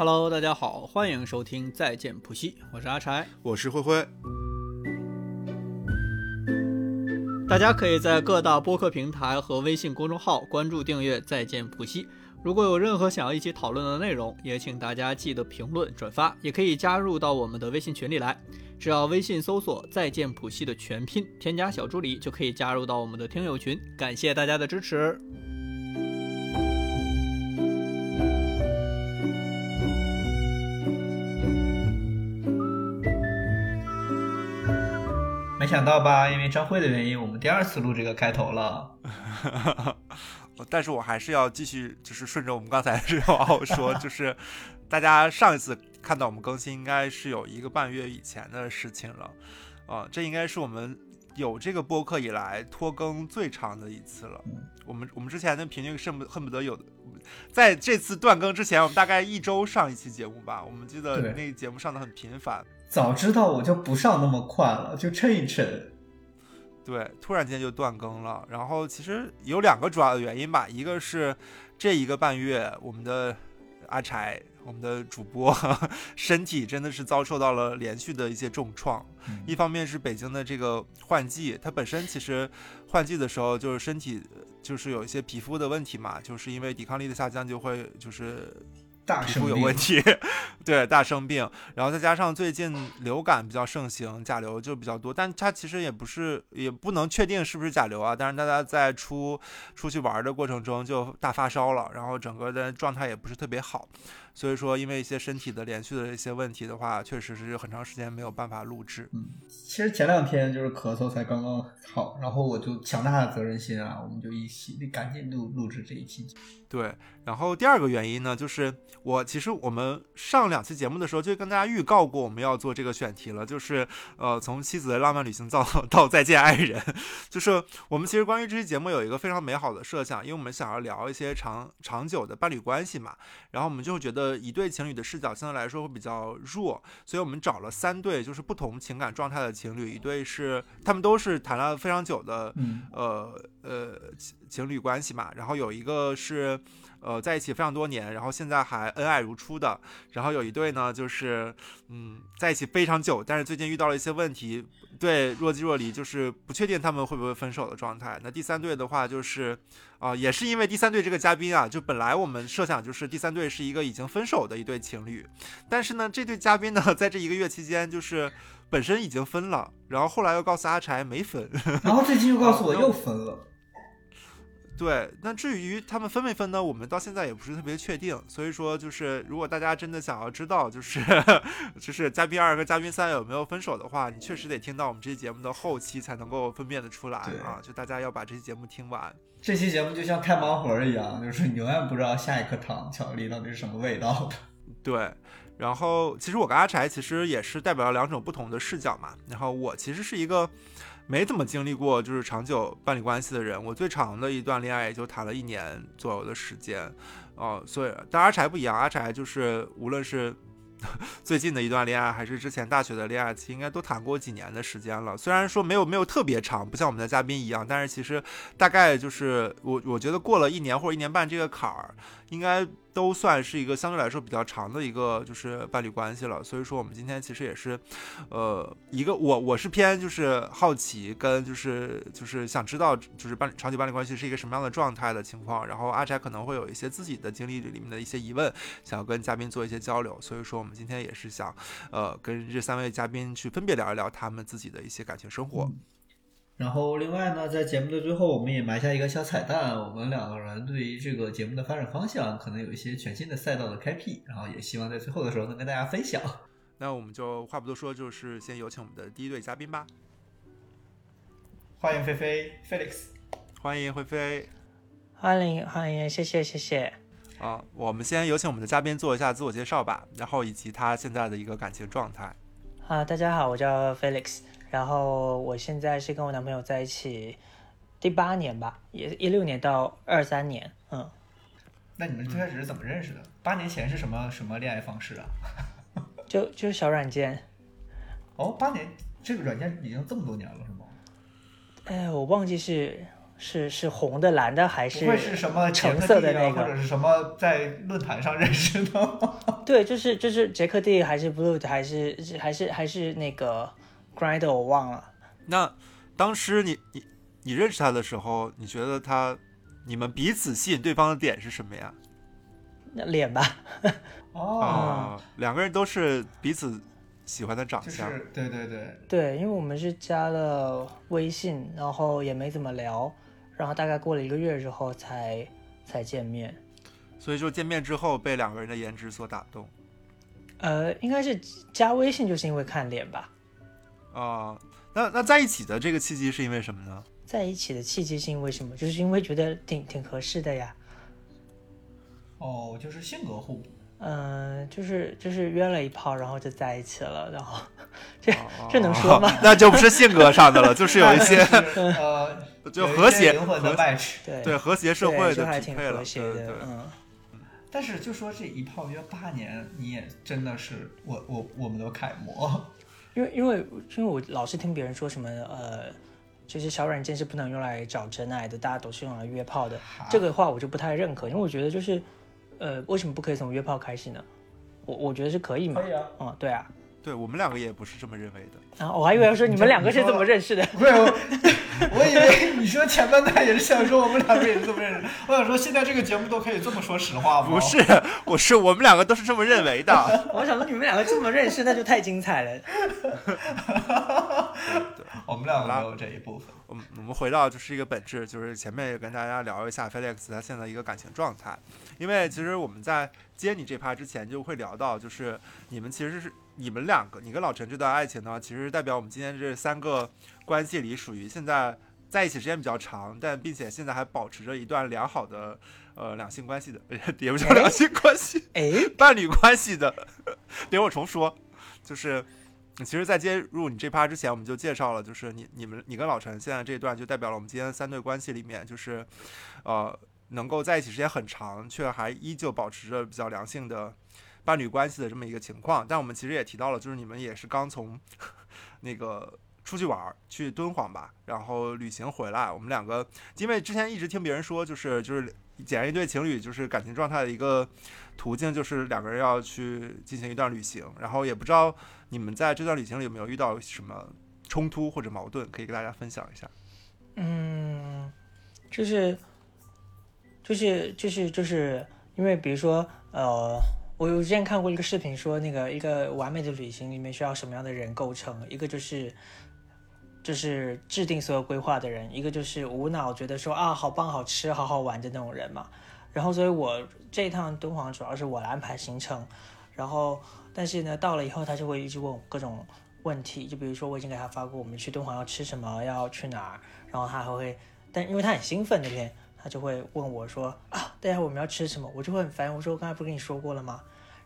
Hello，大家好，欢迎收听再见普西，我是阿柴，我是灰灰。大家可以在各大播客平台和微信公众号关注订阅再见普西。如果有任何想要一起讨论的内容，也请大家记得评论转发，也可以加入到我们的微信群里来。只要微信搜索“再见普西”的全拼，添加小助理就可以加入到我们的听友群。感谢大家的支持。想到吧？因为张慧的原因，我们第二次录这个开头了。但是我还是要继续，就是顺着我们刚才这话说，就是大家上一次看到我们更新，应该是有一个半月以前的事情了。啊，这应该是我们有这个播客以来拖更最长的一次了。我们我们之前的频率恨不恨不得有的，在这次断更之前，我们大概一周上一期节目吧。我们记得那个节目上的很频繁。早知道我就不上那么快了，就撑一撑。对，突然间就断更了。然后其实有两个主要的原因吧，一个是这一个半月，我们的阿柴，我们的主播 身体真的是遭受到了连续的一些重创。一方面是北京的这个换季，它本身其实换季的时候就是身体就是有一些皮肤的问题嘛，就是因为抵抗力的下降就会就是。皮肤有问题，对，大生病，然后再加上最近流感比较盛行，甲流就比较多，但它其实也不是，也不能确定是不是甲流啊。但是大家在出出去玩的过程中就大发烧了，然后整个的状态也不是特别好。所以说，因为一些身体的连续的一些问题的话，确实是很长时间没有办法录制。嗯，其实前两天就是咳嗽才刚刚好，然后我就强大的责任心啊，我们就一起赶紧录录制这一期。对，然后第二个原因呢，就是我其实我们上两期节目的时候就跟大家预告过我们要做这个选题了，就是呃，从妻子的浪漫旅行到 到再见爱人，就是我们其实关于这期节目有一个非常美好的设想，因为我们想要聊一些长长久的伴侣关系嘛，然后我们就觉得。呃，一对情侣的视角相对来说会比较弱，所以我们找了三对就是不同情感状态的情侣，一对是他们都是谈了非常久的，呃呃情侣关系嘛，然后有一个是呃在一起非常多年，然后现在还恩爱如初的，然后有一对呢就是嗯在一起非常久，但是最近遇到了一些问题，对若即若离，就是不确定他们会不会分手的状态。那第三对的话就是。啊，也是因为第三对这个嘉宾啊，就本来我们设想就是第三对是一个已经分手的一对情侣，但是呢，这对嘉宾呢，在这一个月期间就是本身已经分了，然后后来又告诉阿柴没分，然后最近又告诉我又分了。对，那至于他们分没分呢？我们到现在也不是特别确定。所以说，就是如果大家真的想要知道，就是 就是嘉宾二和嘉宾三有没有分手的话，你确实得听到我们这期节目的后期才能够分辨得出来啊！就大家要把这期节目听完。这期节目就像开盲盒一样，就是你永远不知道下一颗糖巧克力到底是什么味道的。对，然后其实我跟阿柴其实也是代表了两种不同的视角嘛。然后我其实是一个。没怎么经历过就是长久伴侣关系的人，我最长的一段恋爱也就谈了一年左右的时间，哦，所以但阿柴不一样，阿柴就是无论是 最近的一段恋爱，还是之前大学的恋爱期，应该都谈过几年的时间了。虽然说没有没有特别长，不像我们的嘉宾一样，但是其实大概就是我我觉得过了一年或者一年半这个坎儿，应该。都算是一个相对来说比较长的一个就是伴侣关系了，所以说我们今天其实也是，呃，一个我我是偏就是好奇跟就是就是想知道就是伴侣长期伴侣关系是一个什么样的状态的情况，然后阿柴可能会有一些自己的经历里面的一些疑问，想要跟嘉宾做一些交流，所以说我们今天也是想，呃，跟这三位嘉宾去分别聊一聊他们自己的一些感情生活。然后，另外呢，在节目的最后，我们也埋下一个小彩蛋。我们两个人对于这个节目的发展方向，可能有一些全新的赛道的开辟。然后，也希望在最后的时候能跟大家分享。那我们就话不多说，就是先有请我们的第一对嘉宾吧。欢迎菲菲，Felix。欢迎菲菲。欢迎欢迎，谢谢谢谢。啊，我们先有请我们的嘉宾做一下自我介绍吧，然后以及他现在的一个感情状态。啊，大家好，我叫 Felix。然后我现在是跟我男朋友在一起第八年吧，也一六年到二三年，嗯。那你们最开始是怎么认识的？八年前是什么什么恋爱方式啊？就就是小软件。哦，八年这个软件已经这么多年了是吗？哎，我忘记是是是红的、蓝的还不会是什么橙色的那个或者是什么在论坛上认识的？对，就是就是杰克蒂还是 Blue 还是还是还是那个 Grind 我忘了。那当时你你你认识他的时候，你觉得他你们彼此吸引对方的点是什么呀？那脸吧，哦，啊，两个人都是彼此喜欢的长就是相。对对对，对，因为我们是加了微信，然后也没怎么聊，然后大概过了一个月之后才才见面。所以就见面之后被两个人的颜值所打动呃，应该是加微信就是因为看脸吧。啊。那那在一起的这个契机是因为什么呢？在一起的契机是因为什么？就是因为觉得挺挺合适的呀。哦，就是性格互补。嗯、就是就是约了一炮，然后就在一起了，然后这哦这能说吗？那就不是性格上的了，就是有一些 就是呃，就和谐灵魂的和 match。对对和谐社会的就还挺匹配了。和谐的对对，嗯。但是就说这一炮约八年，你也真的是我我我们的楷模。因为因为因为我老是听别人说什么呃，就是小软件是不能用来找真爱的，大家都是用来约炮的。这个话我就不太认可，因为我觉得就是呃，为什么不可以从约炮开始呢？我我觉得是可以嘛。可以啊。嗯，对啊。对我们两个也不是这么认为的。啊我还以为要说你们两个是怎么认识的。不是，我 我以为你说前半段也是想说我们两个也是这么认识。我想说现在这个节目都可以这么说实话吗？不是，我是我们两个都是这么认为的。我想说你们两个这么认识，那就太精彩了。我们两个没有这一部分。我们我们回到就是一个本质，就是前面也跟大家聊一下 Felix 他现在一个感情状态，因为其实我们在接你这趴之前就会聊到，就是你们其实是你们两个，你跟老陈这段爱情呢，其实代表我们今天这三个关系里属于现在在一起时间比较长，但并且现在还保持着一段良好的呃两性关系的，也不叫两性关系，哎，伴侣关系的。等我重说，就是。其实，在接入你这趴之前，我们就介绍了，就是你、你们、你跟老陈现在这一段，就代表了我们今天三对关系里面，就是，呃，能够在一起时间很长，却还依旧保持着比较良性的伴侣关系的这么一个情况。但我们其实也提到了，就是你们也是刚从 那个出去玩，去敦煌吧，然后旅行回来。我们两个，因为之前一直听别人说，就是就是检验一对情侣就是感情状态的一个途径，就是两个人要去进行一段旅行，然后也不知道。你们在这段旅行里有没有遇到什么冲突或者矛盾，可以跟大家分享一下？嗯，就是，就是，就是，就是因为比如说，呃，我有之前看过一个视频，说那个一个完美的旅行里面需要什么样的人构成？一个就是，就是制定所有规划的人；一个就是无脑觉得说啊，好棒、好吃、好好玩的那种人嘛。然后，所以我这一趟敦煌主要是我来安排行程，然后。但是呢，到了以后他就会一直问各种问题，就比如说我已经给他发过我们去敦煌要吃什么，要去哪儿，然后他还会，但因为他很兴奋那天，他就会问我说啊，等下我们要吃什么，我就会很烦，我说我刚才不是跟你说过了吗？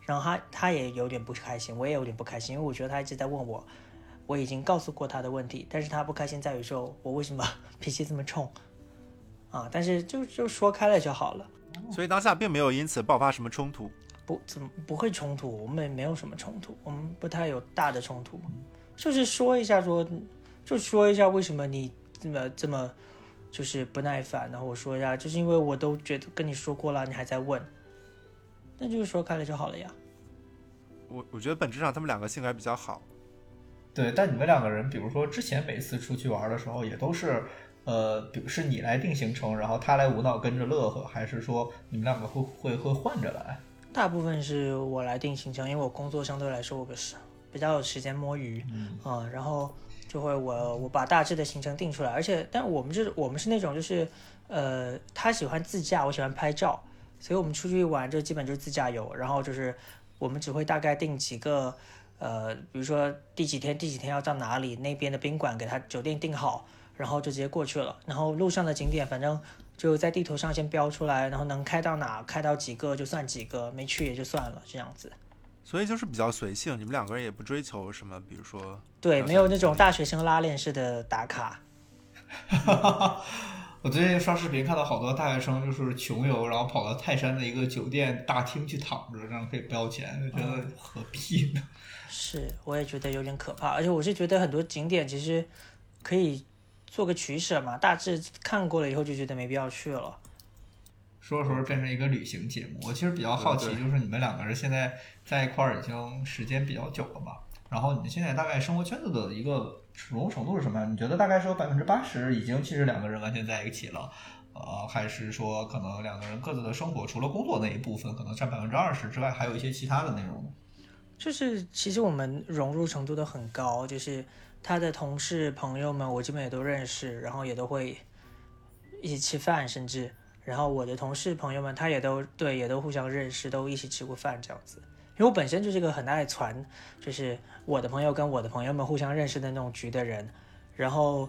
然后他他也有点不开心，我也有点不开心，因为我觉得他一直在问我，我已经告诉过他的问题，但是他不开心在于说我为什么 脾气这么冲啊？但是就就说开了就好了，所以当下并没有因此爆发什么冲突。不怎么不会冲突，我们也没有什么冲突，我们不太有大的冲突，就是说一下说，就说一下为什么你这么这么就是不耐烦，然后我说一下，就是因为我都觉得跟你说过了，你还在问，那就是说开了就好了呀。我我觉得本质上他们两个性格还比较好。对，但你们两个人，比如说之前每次出去玩的时候，也都是。呃，比如是你来定行程，然后他来无脑跟着乐呵，还是说你们两个会会会换着来？大部分是我来定行程，因为我工作相对来说我是比较有时间摸鱼，嗯，嗯，然后就会我我把大致的行程定出来，而且但我们是我们是那种就是呃，他喜欢自驾，我喜欢拍照，所以我们出去玩就基本就是自驾游，然后就是我们只会大概定几个呃，比如说第几天第几天要到哪里，那边的宾馆给他酒店订好，然后就直接过去了，然后路上的景点反正。就在地图上先标出来，然后能开到哪，开到几个就算几个，没去也就算了，这样子。所以就是比较随性，你们两个人也不追求什么，比如说对，没有那种大学生拉练式的打卡。我最近刷视频看到好多大学生就是穷游，然后跑到泰山的一个酒店大厅去躺着，这样可以不要钱，就觉得何必呢？是，我也觉得有点可怕，而且我是觉得很多景点其实可以。做个取舍嘛。大致看过了以后就觉得没必要去了。说着说着变成一个旅行节目，我其实比较好奇，就是你们两个人现在在一块儿已经时间比较久了嘛，然后你现在大概生活圈子的一个融入程度是什么样？你觉得大概是有百分之八十已经其实两个人完全在一起了，呃，还是说可能两个人各自的生活除了工作那一部分可能占百分之二十之外，还有一些其他的内容？就是其实我们融入程度都很高，就是他的同事朋友们，我基本也都认识，然后也都会一起吃饭，甚至然后我的同事朋友们，他也都对，也都互相认识，都一起吃过饭这样子。因为我本身就是个很爱传，就是我的朋友跟我的朋友们互相认识的那种局的人，然后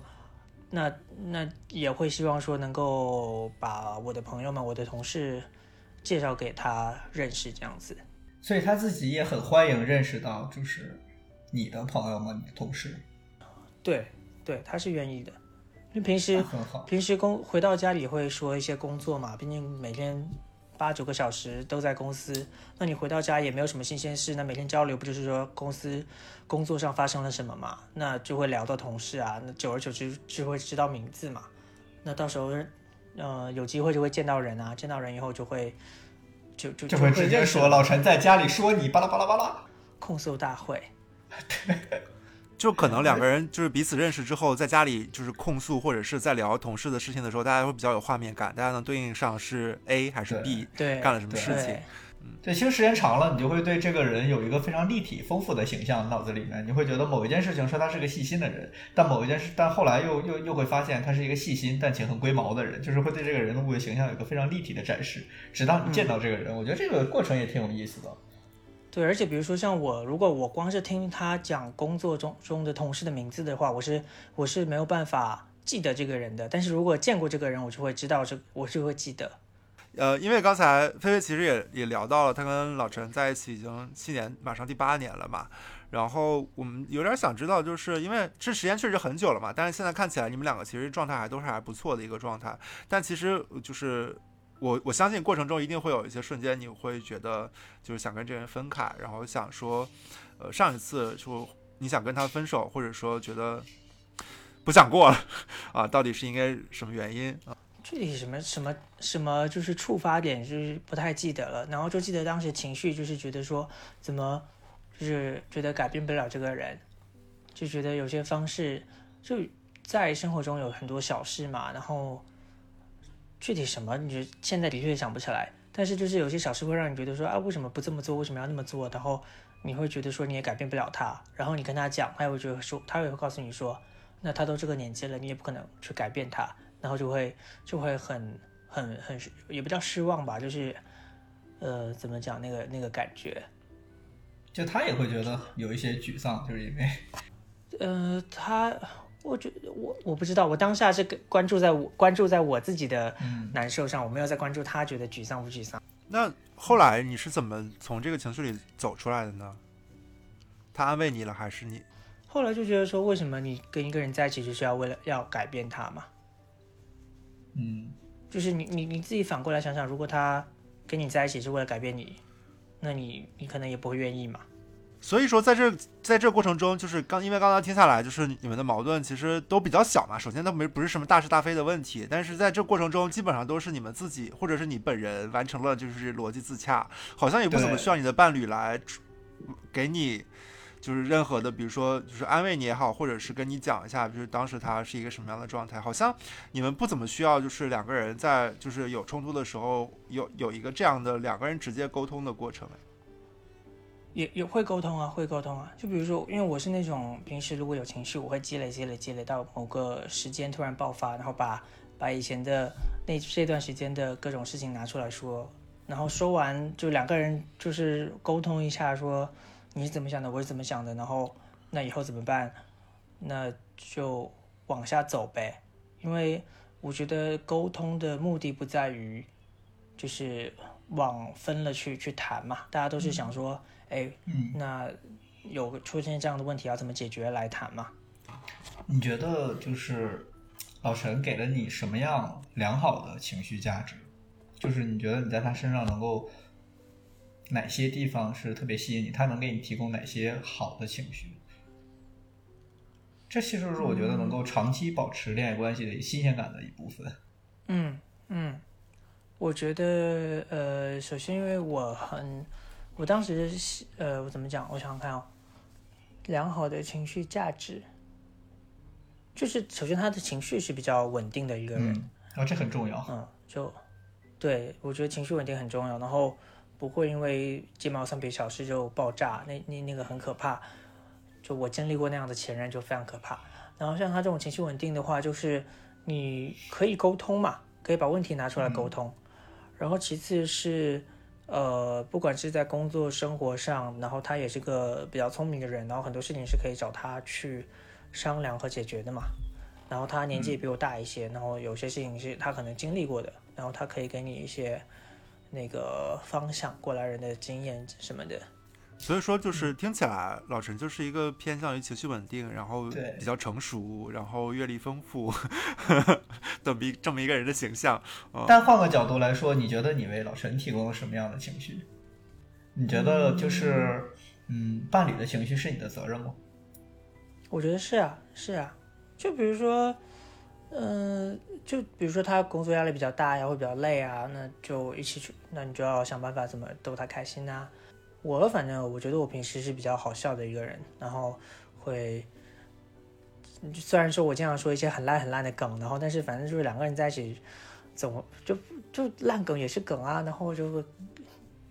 那那也会希望说能够把我的朋友们、我的同事介绍给他认识这样子。所以他自己也很欢迎认识到就是你的朋友们、你的同事，对对，他是愿意的，因为平时那很好。平时工回到家里会说一些工作嘛，毕竟每天八九个小时都在公司，那你回到家也没有什么新鲜事，那每天交流不就是说公司工作上发生了什么嘛？那就会聊到同事啊，那久而久之就会知道名字嘛，那到时候呃有机会就会见到人啊，见到人以后就会就就就会直接说老陈在家里说你巴拉巴拉巴拉。控诉大会，就可能两个人就是彼此认识之后，在家里就是控诉或者是在聊同事的事情的时候，大家会比较有画面感，大家能对应上是 A 还是 B 对干了什么事情对。对，其实时间长了，你就会对这个人有一个非常立体、丰富的形象，脑子里面你会觉得某一件事情说他是个细心的人，但某一件事，但后来又又又会发现他是一个细心但且很龟毛的人，就是会对这个人物的形象有一个非常立体的展示，直到你见到这个人，我觉得这个过程也挺有意思的。对，而且比如说像我，如果我光是听他讲工作中中的同事的名字的话，我是我是没有办法记得这个人的。但是如果见过这个人，我就会知道这，我就会记得。呃，因为刚才菲菲其实也也聊到了，她跟老陈在一起已经七年，马上第八年了嘛。然后我们有点想知道，就是因为这时间确实很久了嘛，但是现在看起来你们两个其实状态还都是还不错的一个状态。但其实就是我我相信过程中一定会有一些瞬间，你会觉得就是想跟这人分开，然后想说，呃，上一次说你想跟他分手，或者说觉得不想过了啊，到底是应该什么原因啊？具体什么什么什么就是触发点，就是不太记得了。然后就记得当时情绪就是觉得说，怎么就是觉得改变不了这个人，就觉得有些方式就在生活中有很多小事嘛，然后具体什么，你觉得现在的确想不起来。但是就是有些小事会让你觉得说啊，为什么不这么做？为什么要那么做？然后你会觉得说你也改变不了他，然后你跟他讲，他也会觉得说，他也会告诉你说，那他都这个年纪了，你也不可能去改变他。然后就会就会很很很也不叫失望吧，就是呃怎么讲那个那个感觉，就他也会觉得有一些沮丧，就是因为呃他我觉得我我不知道，我当下是关注在我关注在我自己的嗯难受上，我没有在关注他觉得沮丧不沮丧。那后来你是怎么从这个情绪里走出来的呢？他安慰你了，还是你？后来就觉得说，为什么你跟一个人在一起就是要为了要改变他嘛？嗯，就是你你你自己反过来想想，如果他跟你在一起是为了改变你，那你你可能也不会愿意嘛。所以说，在这在这过程中，就是刚因为刚才听下来，就是你们的矛盾其实都比较小嘛。首先，它没不是什么大是大非的问题，但是在这过程中，基本上都是你们自己或者是你本人完成了就是逻辑自洽，好像也不怎么需要你的伴侣来给你就是任何的，比如说就是安慰你也好，或者是跟你讲一下，就是当时他是一个什么样的状态，好像你们不怎么需要就是两个人在就是有冲突的时候有有一个这样的两个人直接沟通的过程。也也会沟通啊，会沟通啊。就比如说，因为我是那种平时如果有情绪，我会积累、积累、积累到某个时间突然爆发，然后把把以前的那这段时间的各种事情拿出来说，然后说完就两个人就是沟通一下，说你是怎么想的，我是怎么想的，然后那以后怎么办？那就往下走呗。因为我觉得沟通的目的不在于就是往分了去去谈嘛，大家都是想说。哎，嗯，那有个出现这样的问题要怎么解决来谈嘛？你觉得就是老陈给了你什么样良好的情绪价值？就是你觉得你在他身上能够哪些地方是特别吸引你？他能给你提供哪些好的情绪？这其实是我觉得能够长期保持恋爱关系的新鲜感的一部分。嗯嗯，我觉得呃，首先因为我很，我当时是呃，我怎么讲？我想想看哦、良好的情绪价值，就是首先他的情绪是比较稳定的一个人，嗯，然后这很重要。嗯，就对我觉得情绪稳定很重要，然后不会因为鸡毛蒜皮小事就爆炸，那那那个很可怕。就我经历过那样的前任，就非常可怕。然后像他这种情绪稳定的话，就是你可以沟通嘛，可以把问题拿出来沟通。然后其次是，呃，不管是在工作生活上，然后他也是个比较聪明的人，然后很多事情是可以找他去商量和解决的嘛。然后他年纪也比我大一些，然后有些事情是他可能经历过的，然后他可以给你一些那个方向，过来人的经验什么的。所以说，就是听起来老陈就是一个偏向于情绪稳定，然后对比较成熟，然后阅历丰富 的比这么一个人的形象。呃但换个角度来说，你觉得你为老陈提供了什么样的情绪？你觉得就是，嗯，伴侣的情绪是你的责任吗？我觉得是啊，是啊。就比如说，嗯、就比如说他工作压力比较大呀，会比较累啊，那就一起去，那你就要想办法怎么逗他开心呐、我反正我觉得我平时是比较好笑的一个人，然后会，虽然说我经常说一些很烂很烂的梗，然后但是反正就是两个人在一起，怎么就就烂梗也是梗啊，然后就会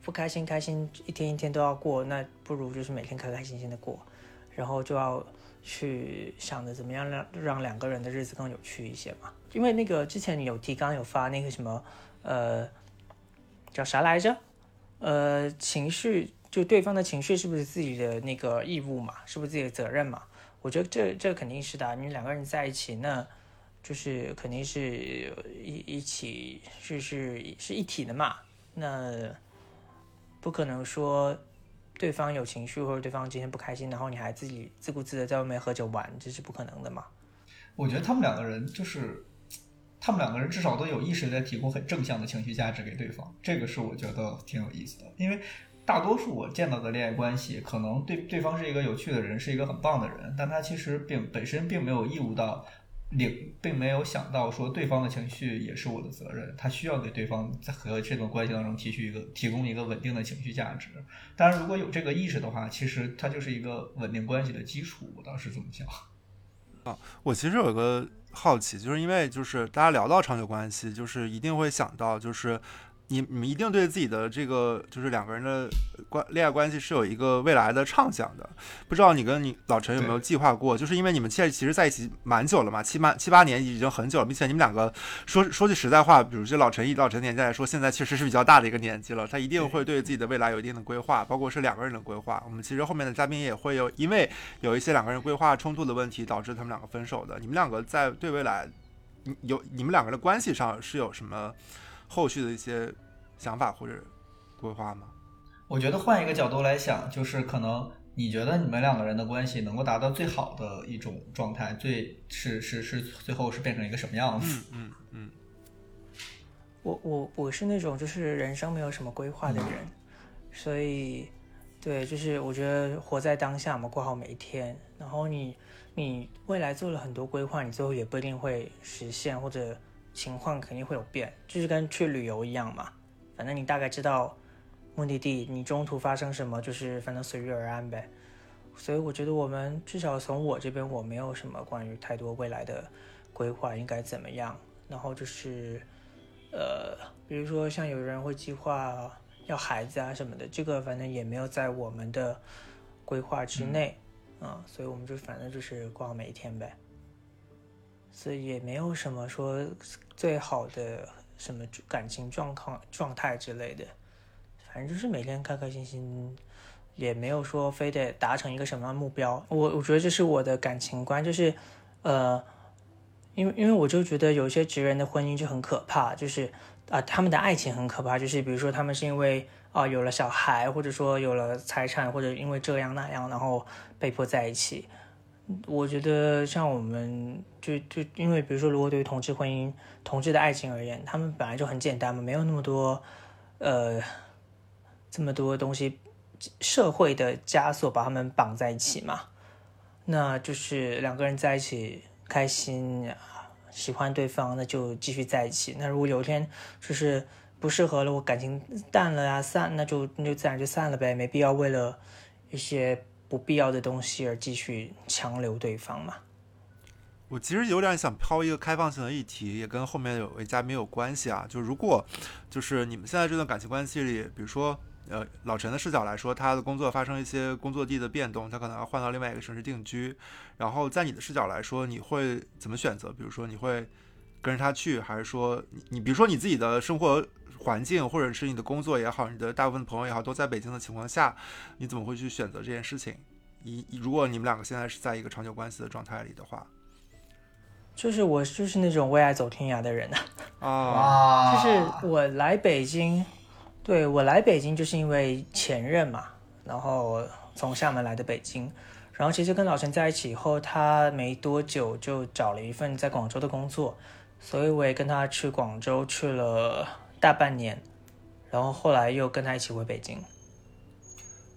不开心开心一天一天都要过，那不如就是每天开开心心的过，然后就要去想着怎么样让让两个人的日子更有趣一些嘛。因为那个之前你有提纲有发那个什么呃叫啥来着？呃，情绪就对方的情绪是不是自己的那个义务嘛？是不是自己的责任嘛？我觉得这这肯定是的。你两个人在一起，那就是肯定是一一起是是是一体的嘛。那不可能说对方有情绪或者对方今天不开心，然后你还自己自顾自的在外面喝酒玩，这是不可能的嘛。我觉得他们两个人就是，他们两个人至少都有意识在提供很正向的情绪价值给对方，这个是我觉得挺有意思的。因为大多数我见到的恋爱关系，可能对对方是一个有趣的人，是一个很棒的人，但他其实并本身并没有义务到领，并没有想到说对方的情绪也是我的责任，他需要给对方在和这段关系当中提取一个提供一个稳定的情绪价值。当然，如果有这个意识的话，其实它就是一个稳定关系的基础。我倒是这么想。啊我其实有一个好奇，就是因为就是大家聊到长久关系，就是一定会想到，就是你你们一定对自己的这个就是两个人的关恋爱关系是有一个未来的畅想的。不知道你跟你老陈有没有计划过？就是因为你们现在其实在一起蛮久了嘛，七八七八年已经很久了，并且你们两个说说句实在话，比如就老陈以老陈年纪来说，现在确实是比较大的一个年纪了，他一定会对自己的未来有一定的规划，包括是两个人的规划。我们其实后面的嘉宾也会有，因为有一些两个人规划冲突的问题，导致他们两个分手的。你们两个在对未来，你有你们两个人的关系上是有什么后续的一些想法或者规划吗？我觉得换一个角度来想，就是可能你觉得你们两个人的关系能够达到最好的一种状态，最是是是最后是变成一个什么样子？嗯嗯嗯我我我是那种就是人生没有什么规划的人，所以对，就是我觉得活在当下嘛，过好每一天。然后你你未来做了很多规划，你最后也不一定会实现，或者情况肯定会有变，就是跟去旅游一样嘛。反正你大概知道目的地，你中途发生什么，就是反正随遇而安呗。所以我觉得我们至少从我这边，我没有什么关于太多未来的规划应该怎么样。然后就是，呃，比如说像有人会计划要孩子啊什么的，这个反正也没有在我们的规划之内，啊、所以我们就反正就是过好每一天呗。所以也没有什么说最好的什么感情状况状态之类的，反正就是每天开开心心，也没有说非得达成一个什么样的目标。我我觉得这是我的感情观，就是呃，因为因为我就觉得有些直人的婚姻就很可怕，就是啊、他们的爱情很可怕，就是比如说他们是因为啊、有了小孩，或者说有了财产，或者因为这样那样，然后被迫在一起。我觉得像我们就就因为比如说，如果对于同志婚姻、同志的爱情而言，他们本来就很简单嘛，没有那么多呃这么多东西，社会的枷锁把他们绑在一起嘛。那就是两个人在一起开心，喜欢对方，那就继续在一起。那如果有一天就是不适合了，我感情淡了呀，散，那就那就自然就散了呗，没必要为了一些不必要的东西而继续强留对方嘛。我其实有点想抛一个开放性的议题，也跟后面有位嘉宾有关系啊。就如果就是你们现在这段感情关系里，比如说呃老陈的视角来说，他的工作发生一些工作地的变动，他可能要换到另外一个城市定居。然后在你的视角来说，你会怎么选择？比如说你会跟着他去，还是说你你比如说你自己的生活环境，或者是你的工作也好，你的大部分朋友也好，都在北京的情况下，你怎么会去选择这件事情？一如果你们两个现在是在一个长久关系的状态里的话。就是我就是那种为爱走天涯的人啊，啊，就是我来北京，对我来北京就是因为前任嘛，然后从厦门来的北京，然后其实跟老陈在一起以后，他没多久就找了一份在广州的工作，所以我也跟他去广州去了大半年，然后后来又跟他一起回北京。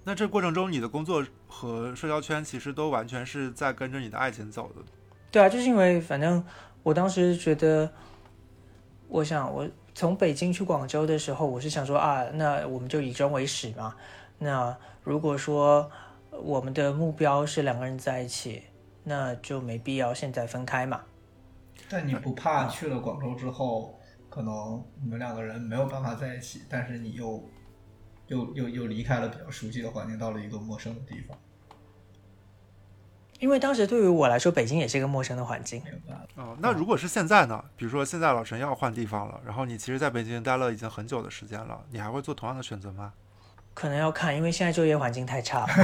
那这过程中，你的工作和社交圈其实都完全是在跟着你的爱情走的。对啊，就是因为反正我当时觉得，我想我从北京去广州的时候，我是想说啊，那我们就以终为始嘛。那如果说我们的目标是两个人在一起，那就没必要现在分开嘛。但你不怕去了广州之后，可能你们两个人没有办法在一起，但是你又又又又离开了比较熟悉的环境，到了一个陌生的地方。因为当时对于我来说，北京也是一个陌生的环境。明白。哦，那如果是现在呢？比如说现在老陈要换地方了，然后你其实在北京待了已经很久的时间了，你还会做同样的选择吗？可能要看，因为现在就业环境太差了，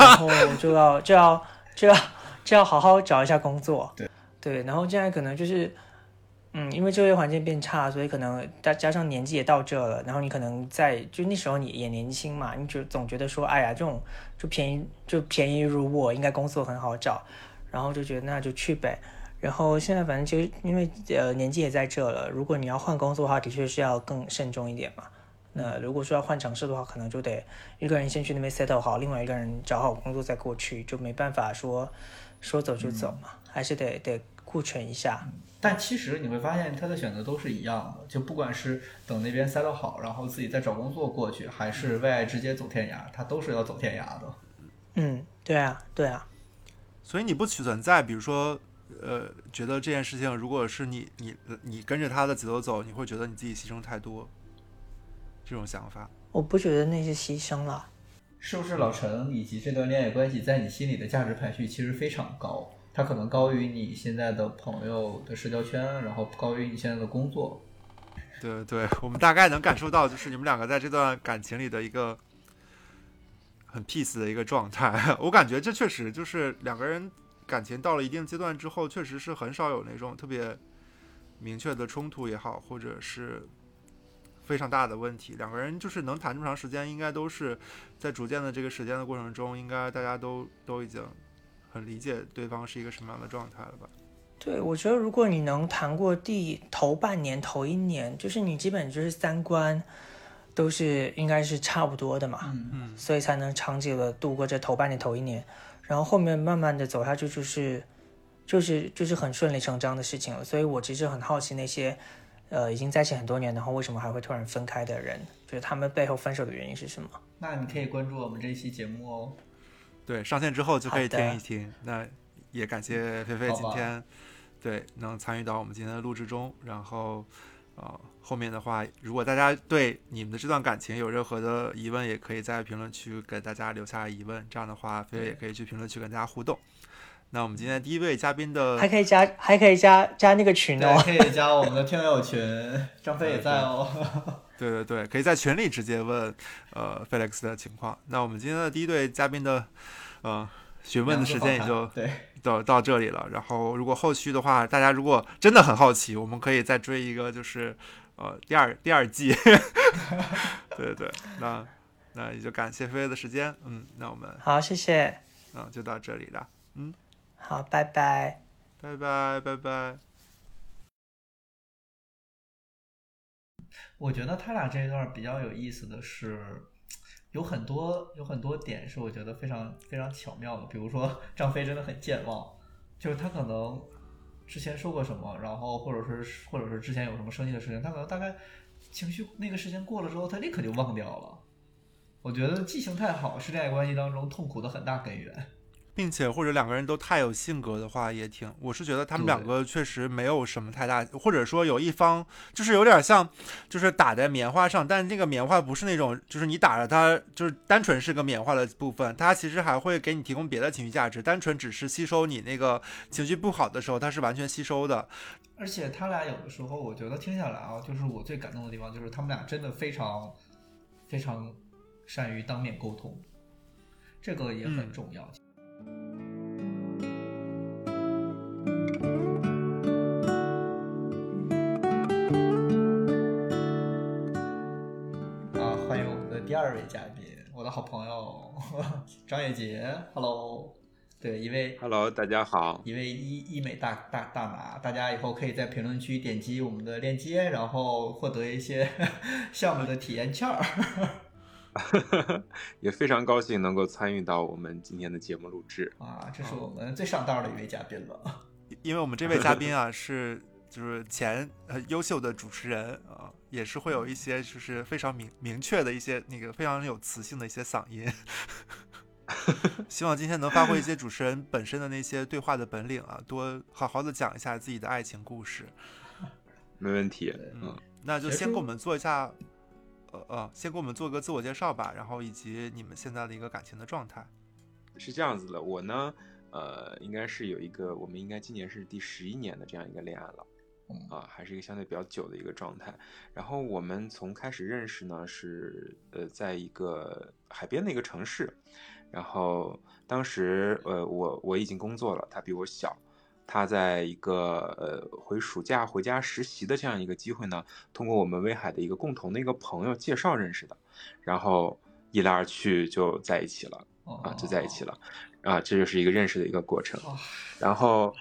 然后就要就要就要就要好好找一下工作。对对，然后现在可能就是，嗯，因为就业环境变差，所以可能加加上年纪也到这了，然后你可能在就那时候你也年轻嘛，你就总觉得说，哎呀，这种就便宜就便宜如我，应该工作很好找，然后就觉得那就去呗。然后现在反正就因为呃年纪也在这了，如果你要换工作的话，的确是要更慎重一点嘛。那如果说要换城市的话，可能就得一个人先去那边 settle 好，另外一个人找好工作再过去，就没办法说说走就走嘛，还是得得顾全一下。但其实你会发现，他的选择都是一样的，就不管是等那边 settle 好，然后自己再找工作过去，还是为爱直接走天涯，他都是要走天涯的。嗯，对啊，对啊，所以你不取存在，比如说，呃，觉得这件事情如果是你你你跟着他的节奏走，你会觉得你自己牺牲太多，这种想法。我不觉得那是牺牲了。是不是老陈以及这段恋爱关系在你心里的价值排序其实非常高？它可能高于你现在的朋友的社交圈，然后高于你现在的工作。对对，我们大概能感受到，就是你们两个在这段感情里的一个很 peace 的一个状态。我感觉这确实就是两个人感情到了一定阶段之后，确实是很少有那种特别明确的冲突也好，或者是非常大的问题。两个人就是能谈这么长时间，应该都是在逐渐的这个时间的过程中，应该大家都都已经很理解对方是一个什么样的状态了吧？对，我觉得如果你能谈过第头半年、头一年，就是你基本就是三观都是应该是差不多的嘛，嗯嗯所以才能长久的度过这头半年、头一年，然后后面慢慢的走下去，就是就是就是很顺理成章的事情了。所以我其实很好奇那些呃已经在一起很多年，然后为什么还会突然分开的人，就是他们背后分手的原因是什么？那你可以关注我们这一期节目哦。对，上线之后就可以听一听。那也感谢菲菲今天对能参与到我们今天的录制中。然后呃，后面的话，如果大家对你们的这段感情有任何的疑问，也可以在评论区给大家留下疑问。这样的话，菲菲也可以去评论区跟大家互动。那我们今天第一位嘉宾的还可以加还可以加加那个群对，哦。可以加我们的听友群，张飞也在哦。对对对，可以在群里直接问呃 Felix 的情况。那我们今天的第一对嘉宾的呃询问的时间也就对，到到这里了。然后如果后续的话，大家如果真的很好奇，我们可以再追一个，就是呃第二第二季。对对对，那那也就感谢菲菲的时间，嗯，那我们好，谢谢，嗯就到这里了，好，拜拜。拜拜拜拜。我觉得他俩这一段比较有意思的是，有很多有很多点是我觉得非常非常巧妙的，比如说张飞真的很健忘，就是他可能之前说过什么，然后或者是或者是之前有什么生气的事情，他可能大概情绪那个事情过了之后，他立刻就忘掉了。我觉得记性太好是恋爱关系当中痛苦的很大根源。并且或者两个人都太有性格的话，也挺，我是觉得他们两个确实没有什么太大，或者说有一方就是有点像，就是打在棉花上，但那个棉花不是那种，就是你打着它就是单纯是个棉花的部分，它其实还会给你提供别的情绪价值，单纯只是吸收你那个情绪不好的时候，它是完全吸收的。而且他俩有的时候，我觉得听下来啊，就是我最感动的地方，就是他们俩真的非常非常善于当面沟通，这个也很重要。啊，欢迎我们的第二位嘉宾，我的好朋友张野杰，Hello，对，一位 Hello，大家好，一位医医美大大大拿，大家以后可以在评论区点击我们的链接，然后获得一些 项目的体验券儿。也非常高兴能够参与到我们今天的节目录制啊！这是我们最上道的一位嘉宾了，因为我们这位嘉宾啊是就是前优秀的主持人啊，也是会有一些就是非常明明确的一些那个非常有磁性的一些嗓音。希望今天能发挥一些主持人本身的那些对话的本领啊，多好好的讲一下自己的爱情故事。没问题，嗯，那就先给我们做一下。呃，先给我们做个自我介绍吧，然后以及你们现在的一个感情的状态。是这样子的，我呢，呃，应该是有一个，我们应该今年是第十一年的这样一个恋爱了，啊，还是一个相对比较久的一个状态。然后我们从开始认识呢，是呃，在一个海边的一个城市，然后当时呃，我我已经工作了，他比我小。他在一个呃回暑假回家实习的这样一个机会呢，通过我们威海的一个共同的一个朋友介绍认识的，然后一来二去就在一起了啊，就在一起了啊，这就是一个认识的一个过程。然后，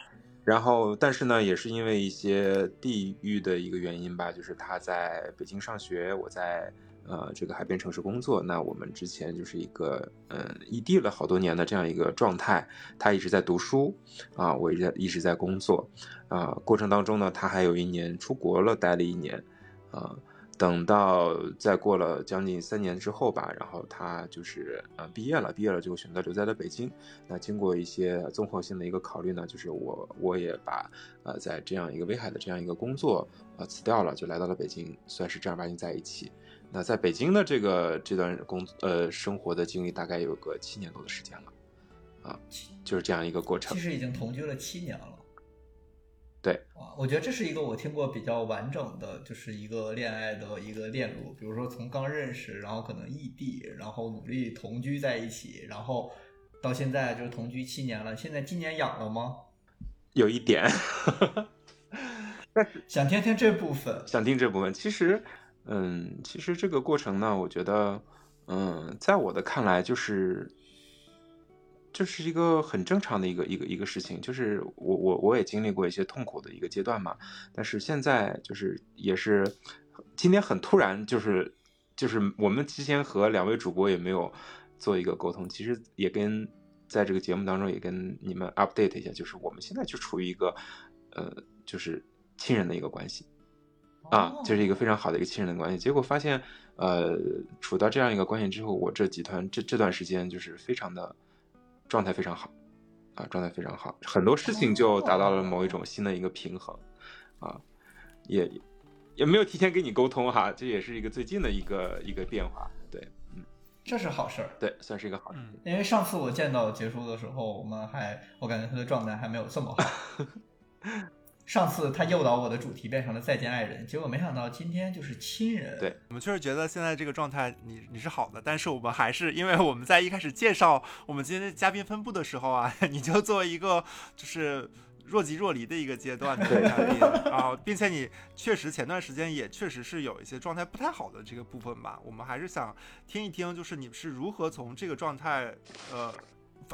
然后但是呢，也是因为一些地域的一个原因吧，就是他在北京上学，我在。呃，这个海边城市工作，那我们之前就是一个嗯异地了好多年的这样一个状态。他一直在读书啊，我一直一直在工作啊。过程当中呢，他还有一年出国了，待了一年啊。等到再过了将近三年之后吧，然后他就是呃毕业了，毕业了就选择留在了北京。那经过一些综合性的一个考虑呢，就是我我也把呃在这样一个威海的这样一个工作呃辞掉了，就来到了北京，算是正儿八经在一起。那在北京的这个这段工呃生活的经历大概有个七年多的时间了，啊，就是这样一个过程。其实已经同居了七年了。对，啊，我觉得这是一个我听过比较完整的，就是一个恋爱的一个链路。比如说从刚认识，然后可能异地，然后努力同居在一起，然后到现在就是同居七年了。现在今年养了吗？有一点，想听听这部分。想听这部分，其实。嗯，其实这个过程呢，我觉得，嗯，在我的看来，就是，就是一个很正常的一个一个一个事情。就是我我我也经历过一些痛苦的一个阶段嘛，但是现在就是也是今天很突然，就是就是我们之前和两位主播也没有做一个沟通，其实也跟在这个节目当中也跟你们 update 一下，就是我们现在就处于一个呃，就是亲人的一个关系。啊，这是一个非常好的一个亲人的关系。结果发现，呃，处到这样一个关系之后，我这几团这这段时间就是非常的状态非常好，啊，状态非常好，很多事情就达到了某一种新的一个平衡，啊，也也没有提前跟你沟通哈，这也是一个最近的一个一个变化，对，嗯，这是好事儿，对，算是一个好事。因为上次我见到杰叔的时候，我们还我感觉他的状态还没有这么好。上次他诱导我的主题变成了再见爱人，结果没想到今天就是亲人。对我们确实觉得现在这个状态你你是好的，但是我们还是因为我们在一开始介绍我们今天的嘉宾分布的时候啊，你就作为一个就是若即若离的一个阶段的嘉宾啊，并且你确实前段时间也确实是有一些状态不太好的这个部分吧，我们还是想听一听，就是你是如何从这个状态呃。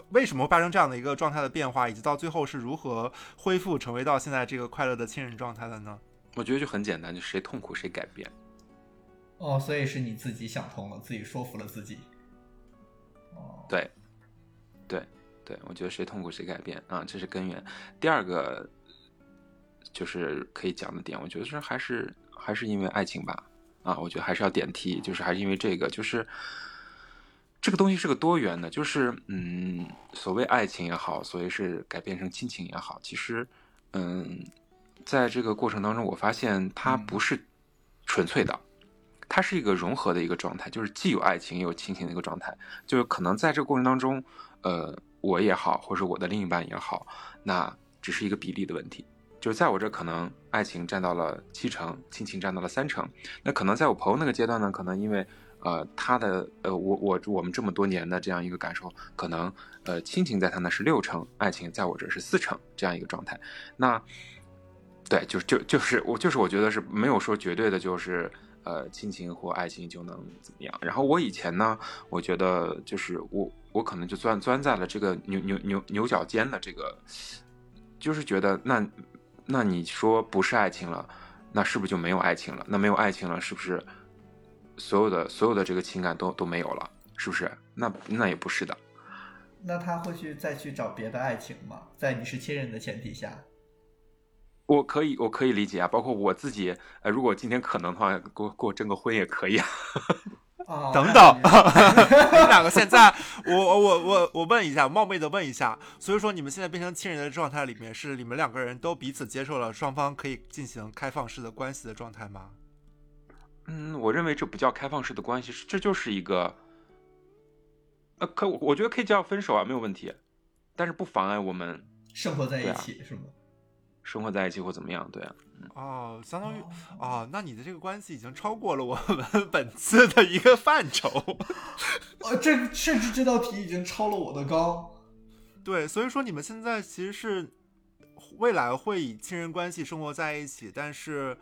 为什么会发生这样的一个状态的变化，以及到最后是如何恢复成为到现在这个快乐的亲人状态的呢？我觉得就很简单，就谁痛苦谁改变。哦，所以是你自己想通了，自己说服了自己。对，对，对，我觉得谁痛苦谁改变啊，这是根源。第二个就是可以讲的点，我觉得是还是还是因为爱情吧。啊，我觉得还是要点题，就是还是因为这个，就是这个东西是个多元的，就是嗯，所谓爱情也好，所谓是改变成亲情也好，其实嗯，在这个过程当中，我发现它不是纯粹的，它是一个融合的一个状态，就是既有爱情也有亲情的一个状态，就是可能在这个过程当中，呃，我也好，或者我的另一半也好，那只是一个比例的问题。就是在我这，可能爱情占到了七成，亲情占到了三成。那可能在我朋友那个阶段呢，可能因为呃他的呃我我我们这么多年的这样一个感受，可能呃亲情在他那是六成，爱情在我这是四成这样一个状态。那对，就就就是我就是我觉得是没有说绝对的，就是呃亲情或爱情就能怎么样。然后我以前呢，我觉得就是我我可能就钻钻在了这个牛牛牛牛角尖的这个，就是觉得那。那你说不是爱情了，那是不是就没有爱情了？那没有爱情了，是不是所有的所有的这个情感都都没有了？是不是？那那也不是的。那他会去再去找别的爱情吗？在你是亲人的前提下，我可以我可以理解啊。包括我自己，呃，如果今天可能的话，给我给我征个婚也可以啊。等等，你们两个现在，我我我我问一下，冒昧的问一下，所以说你们现在变成亲人的状态里面，是你们两个人都彼此接受了双方可以进行开放式的关系的状态吗？嗯，我认为这不叫开放式的关系，这就是一个，呃，可我觉得可以叫分手啊，没有问题，但是不妨碍我们生活在一起，是吗？生活在一起或怎么样？对啊。哦，相当于哦，那你的这个关系已经超过了我们 本次的一个范畴。呃，这甚至这道题已经超了我的纲。对，所以说你们现在其实是未来会以亲人关系生活在一起，但是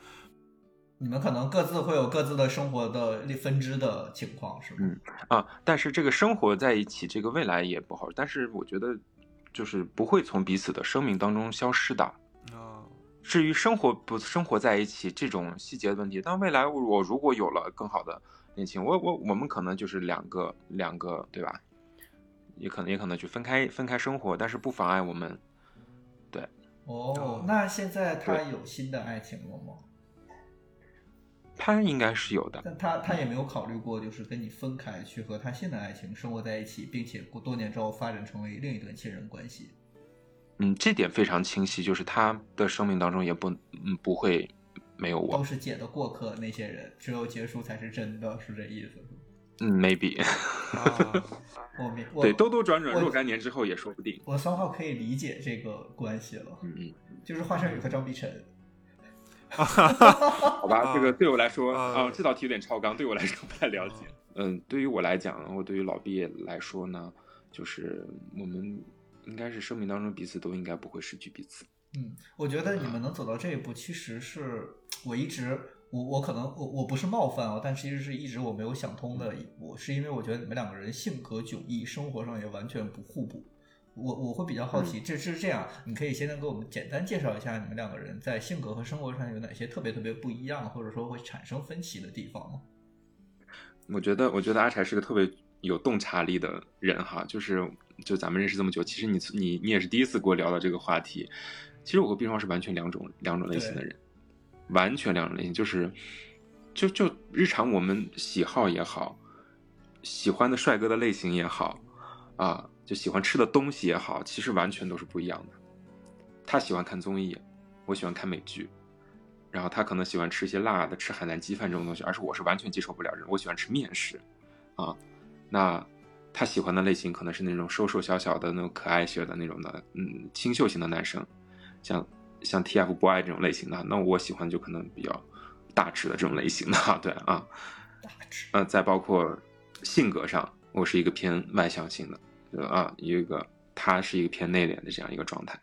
你们可能各自会有各自的生活的分支的情况，是吗？嗯啊，但是这个生活在一起，这个未来也不好。但是我觉得就是不会从彼此的生命当中消失的。至于生活不生活在一起这种细节的问题，但未来我如果有了更好的恋情，我我我们可能就是两个两个，对吧？也可能也可能去分开分开生活，但是不妨碍我们。对。哦，那现在他有新的爱情了吗？他应该是有的。但他他也没有考虑过，就是跟你分开，去和他新的爱情生活在一起，并且过多年之后发展成为另一段亲人关系。嗯，这点非常清晰，就是他的生命当中也不嗯不会没有我，都是姐的过客，那些人只有结束才是真的，是这意思？嗯，maybe。我明 对，兜兜转转若干年之后也说不定。我三号可以理解这个关系了，嗯嗯，就是华晨宇和张碧晨。好吧，这个对我来说啊，这道题有点超纲，对我来说不太了解。嗯，对于我来讲，我对于老毕来说呢，就是我们。应该是生命当中彼此都应该不会失去彼此。嗯，我觉得你们能走到这一步，其实是我一直我我可能我我不是冒犯啊，但其实是一直我没有想通的一步，是因为我觉得你们两个人性格迥异，生活上也完全不互补。我我会比较好奇，这是这样，你可以先给我们简单介绍一下你们两个人在性格和生活上有哪些特别特别不一样，或者说会产生分歧的地方吗？我觉得我觉得阿柴是个特别有洞察力的人哈，就是。就咱们认识这么久，其实你你你也是第一次跟我聊到这个话题。其实我和冰霜是完全两种两种类型的人，完全两种类型，就是就就日常我们喜好也好，喜欢的帅哥的类型也好，啊，就喜欢吃的东西也好，其实完全都是不一样的。他喜欢看综艺，我喜欢看美剧，然后他可能喜欢吃一些辣的，吃海南鸡饭这种东西，而是我是完全接受不了人，我喜欢吃面食，啊，那。他喜欢的类型可能是那种瘦瘦小小的那种可爱些的那种的，嗯，清秀型的男生，像像 TFBOY 这种类型的。那我喜欢就可能比较大只的这种类型的，对啊，大只。呃，再包括性格上，我是一个偏外向型的，啊，一个他是一个偏内敛的这样一个状态。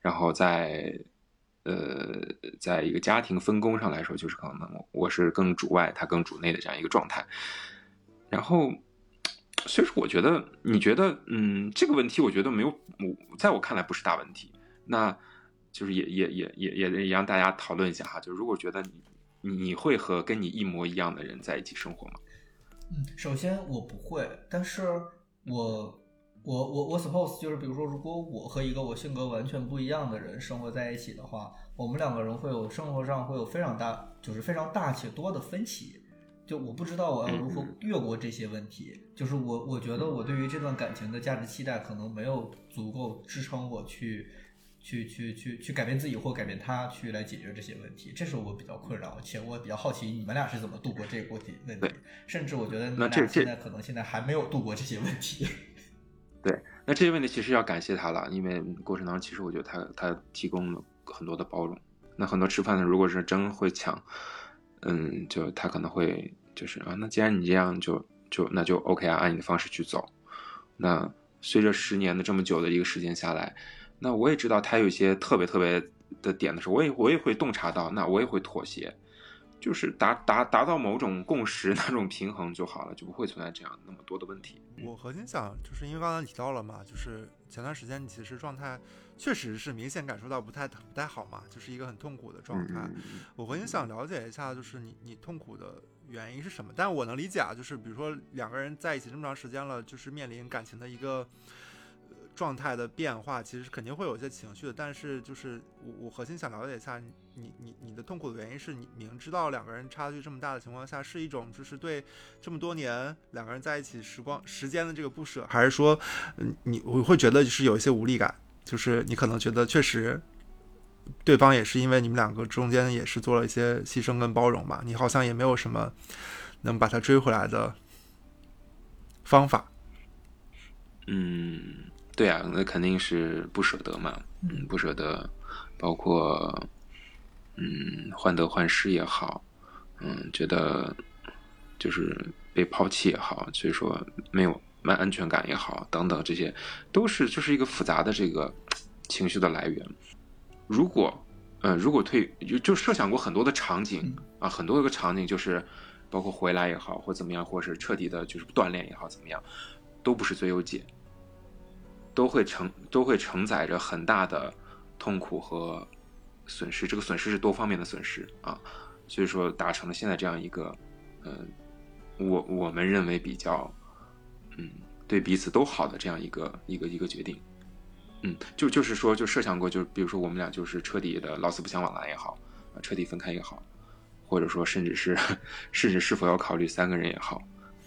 然后在呃，在一个家庭分工上来说，就是可能我是更主外，他更主内的这样一个状态。然后。所以说，我觉得你觉得，嗯，这个问题，我觉得没有，我在我看来不是大问题。那就是也也也也也也让大家讨论一下哈。就是如果觉得你你会和跟你一模一样的人在一起生活吗？嗯，首先我不会，但是我我我我 suppose 就是，比如说，如果我和一个我性格完全不一样的人生活在一起的话，我们两个人会有生活上会有非常大，就是非常大且多的分歧。就我不知道我要如何越过这些问题。就是我我觉得我对于这段感情的价值期待可能没有足够支撑我去去去去去改变自己或改变他去来解决这些问题。这是我比较困扰，且我比较好奇你们俩是怎么度过这个问题问题。甚至我觉得你们俩现在可能现在还没有度过这些问题。对，那这些问题其实要感谢他了，因为过程当中其实我觉得他他提供了很多的包容。那很多吃饭的，如果是真会抢，嗯，就他可能会就是啊，那既然你这样，就就那就 OK 啊，按你的方式去走。那随着十年的这么久的一个时间下来，那我也知道他有一些特别特别的点的时候，我也我也会洞察到，那我也会妥协。就是达达达到某种共识，那种平衡就好了，就不会存在这样那么多的问题。我核心想就是因为刚才提到了嘛，就是前段时间你其实状态确实是明显感受到不太不太好嘛，就是一个很痛苦的状态。我核心想了解一下，就是你你痛苦的原因是什么？但我能理解啊，就是比如说两个人在一起这么长时间了，就是面临感情的一个。状态的变化其实肯定会有一些情绪的，但是就是我我核心想了解一下，你你你的痛苦的原因是你明知道两个人差距这么大的情况下，是一种就是对这么多年两个人在一起时光时间的这个不舍，还是说，嗯，你我会觉得就是有一些无力感，就是你可能觉得确实，对方也是因为你们两个中间也是做了一些牺牲跟包容吧，你好像也没有什么能把他追回来的方法，嗯。对啊，那肯定是不舍得嘛，嗯，不舍得，包括，嗯，患得患失也好，嗯，觉得就是被抛弃也好，所以说没有没安全感也好，等等，这些都是就是一个复杂的这个情绪的来源。如果，嗯，如果退就就设想过很多的场景啊，很多个场景，就是包括回来也好，或怎么样，或是彻底的就是锻炼也好，怎么样，都不是最优解。都会承都会承载着很大的痛苦和损失，这个损失是多方面的损失啊，所以说达成了现在这样一个，嗯，我我们认为比较，嗯，对彼此都好的这样一个一个一个决定，嗯，就就是说就设想过，就比如说我们俩就是彻底的老死不相往来也好，啊，彻底分开也好，或者说甚至是甚至是否要考虑三个人也好，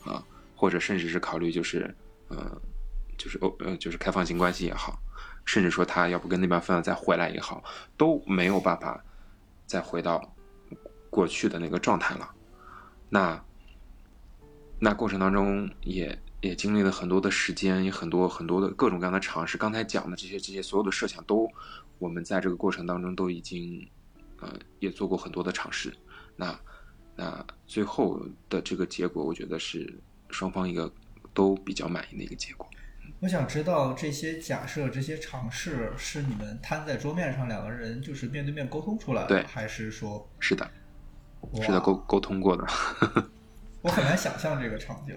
啊，或者甚至是考虑就是，嗯。就是哦，呃，就是开放性关系也好，甚至说他要不跟那边分了再回来也好，都没有办法再回到过去的那个状态了。那那过程当中也也经历了很多的时间，也很多很多的各种各样的尝试。刚才讲的这些这些所有的设想，都我们在这个过程当中都已经呃也做过很多的尝试。那那最后的这个结果，我觉得是双方一个都比较满意的一个结果。我想知道这些假设、这些尝试是你们摊在桌面上，两个人就是面对面沟通出来的，还是说？是的，是的，沟沟通过的。我很难想象这个场景，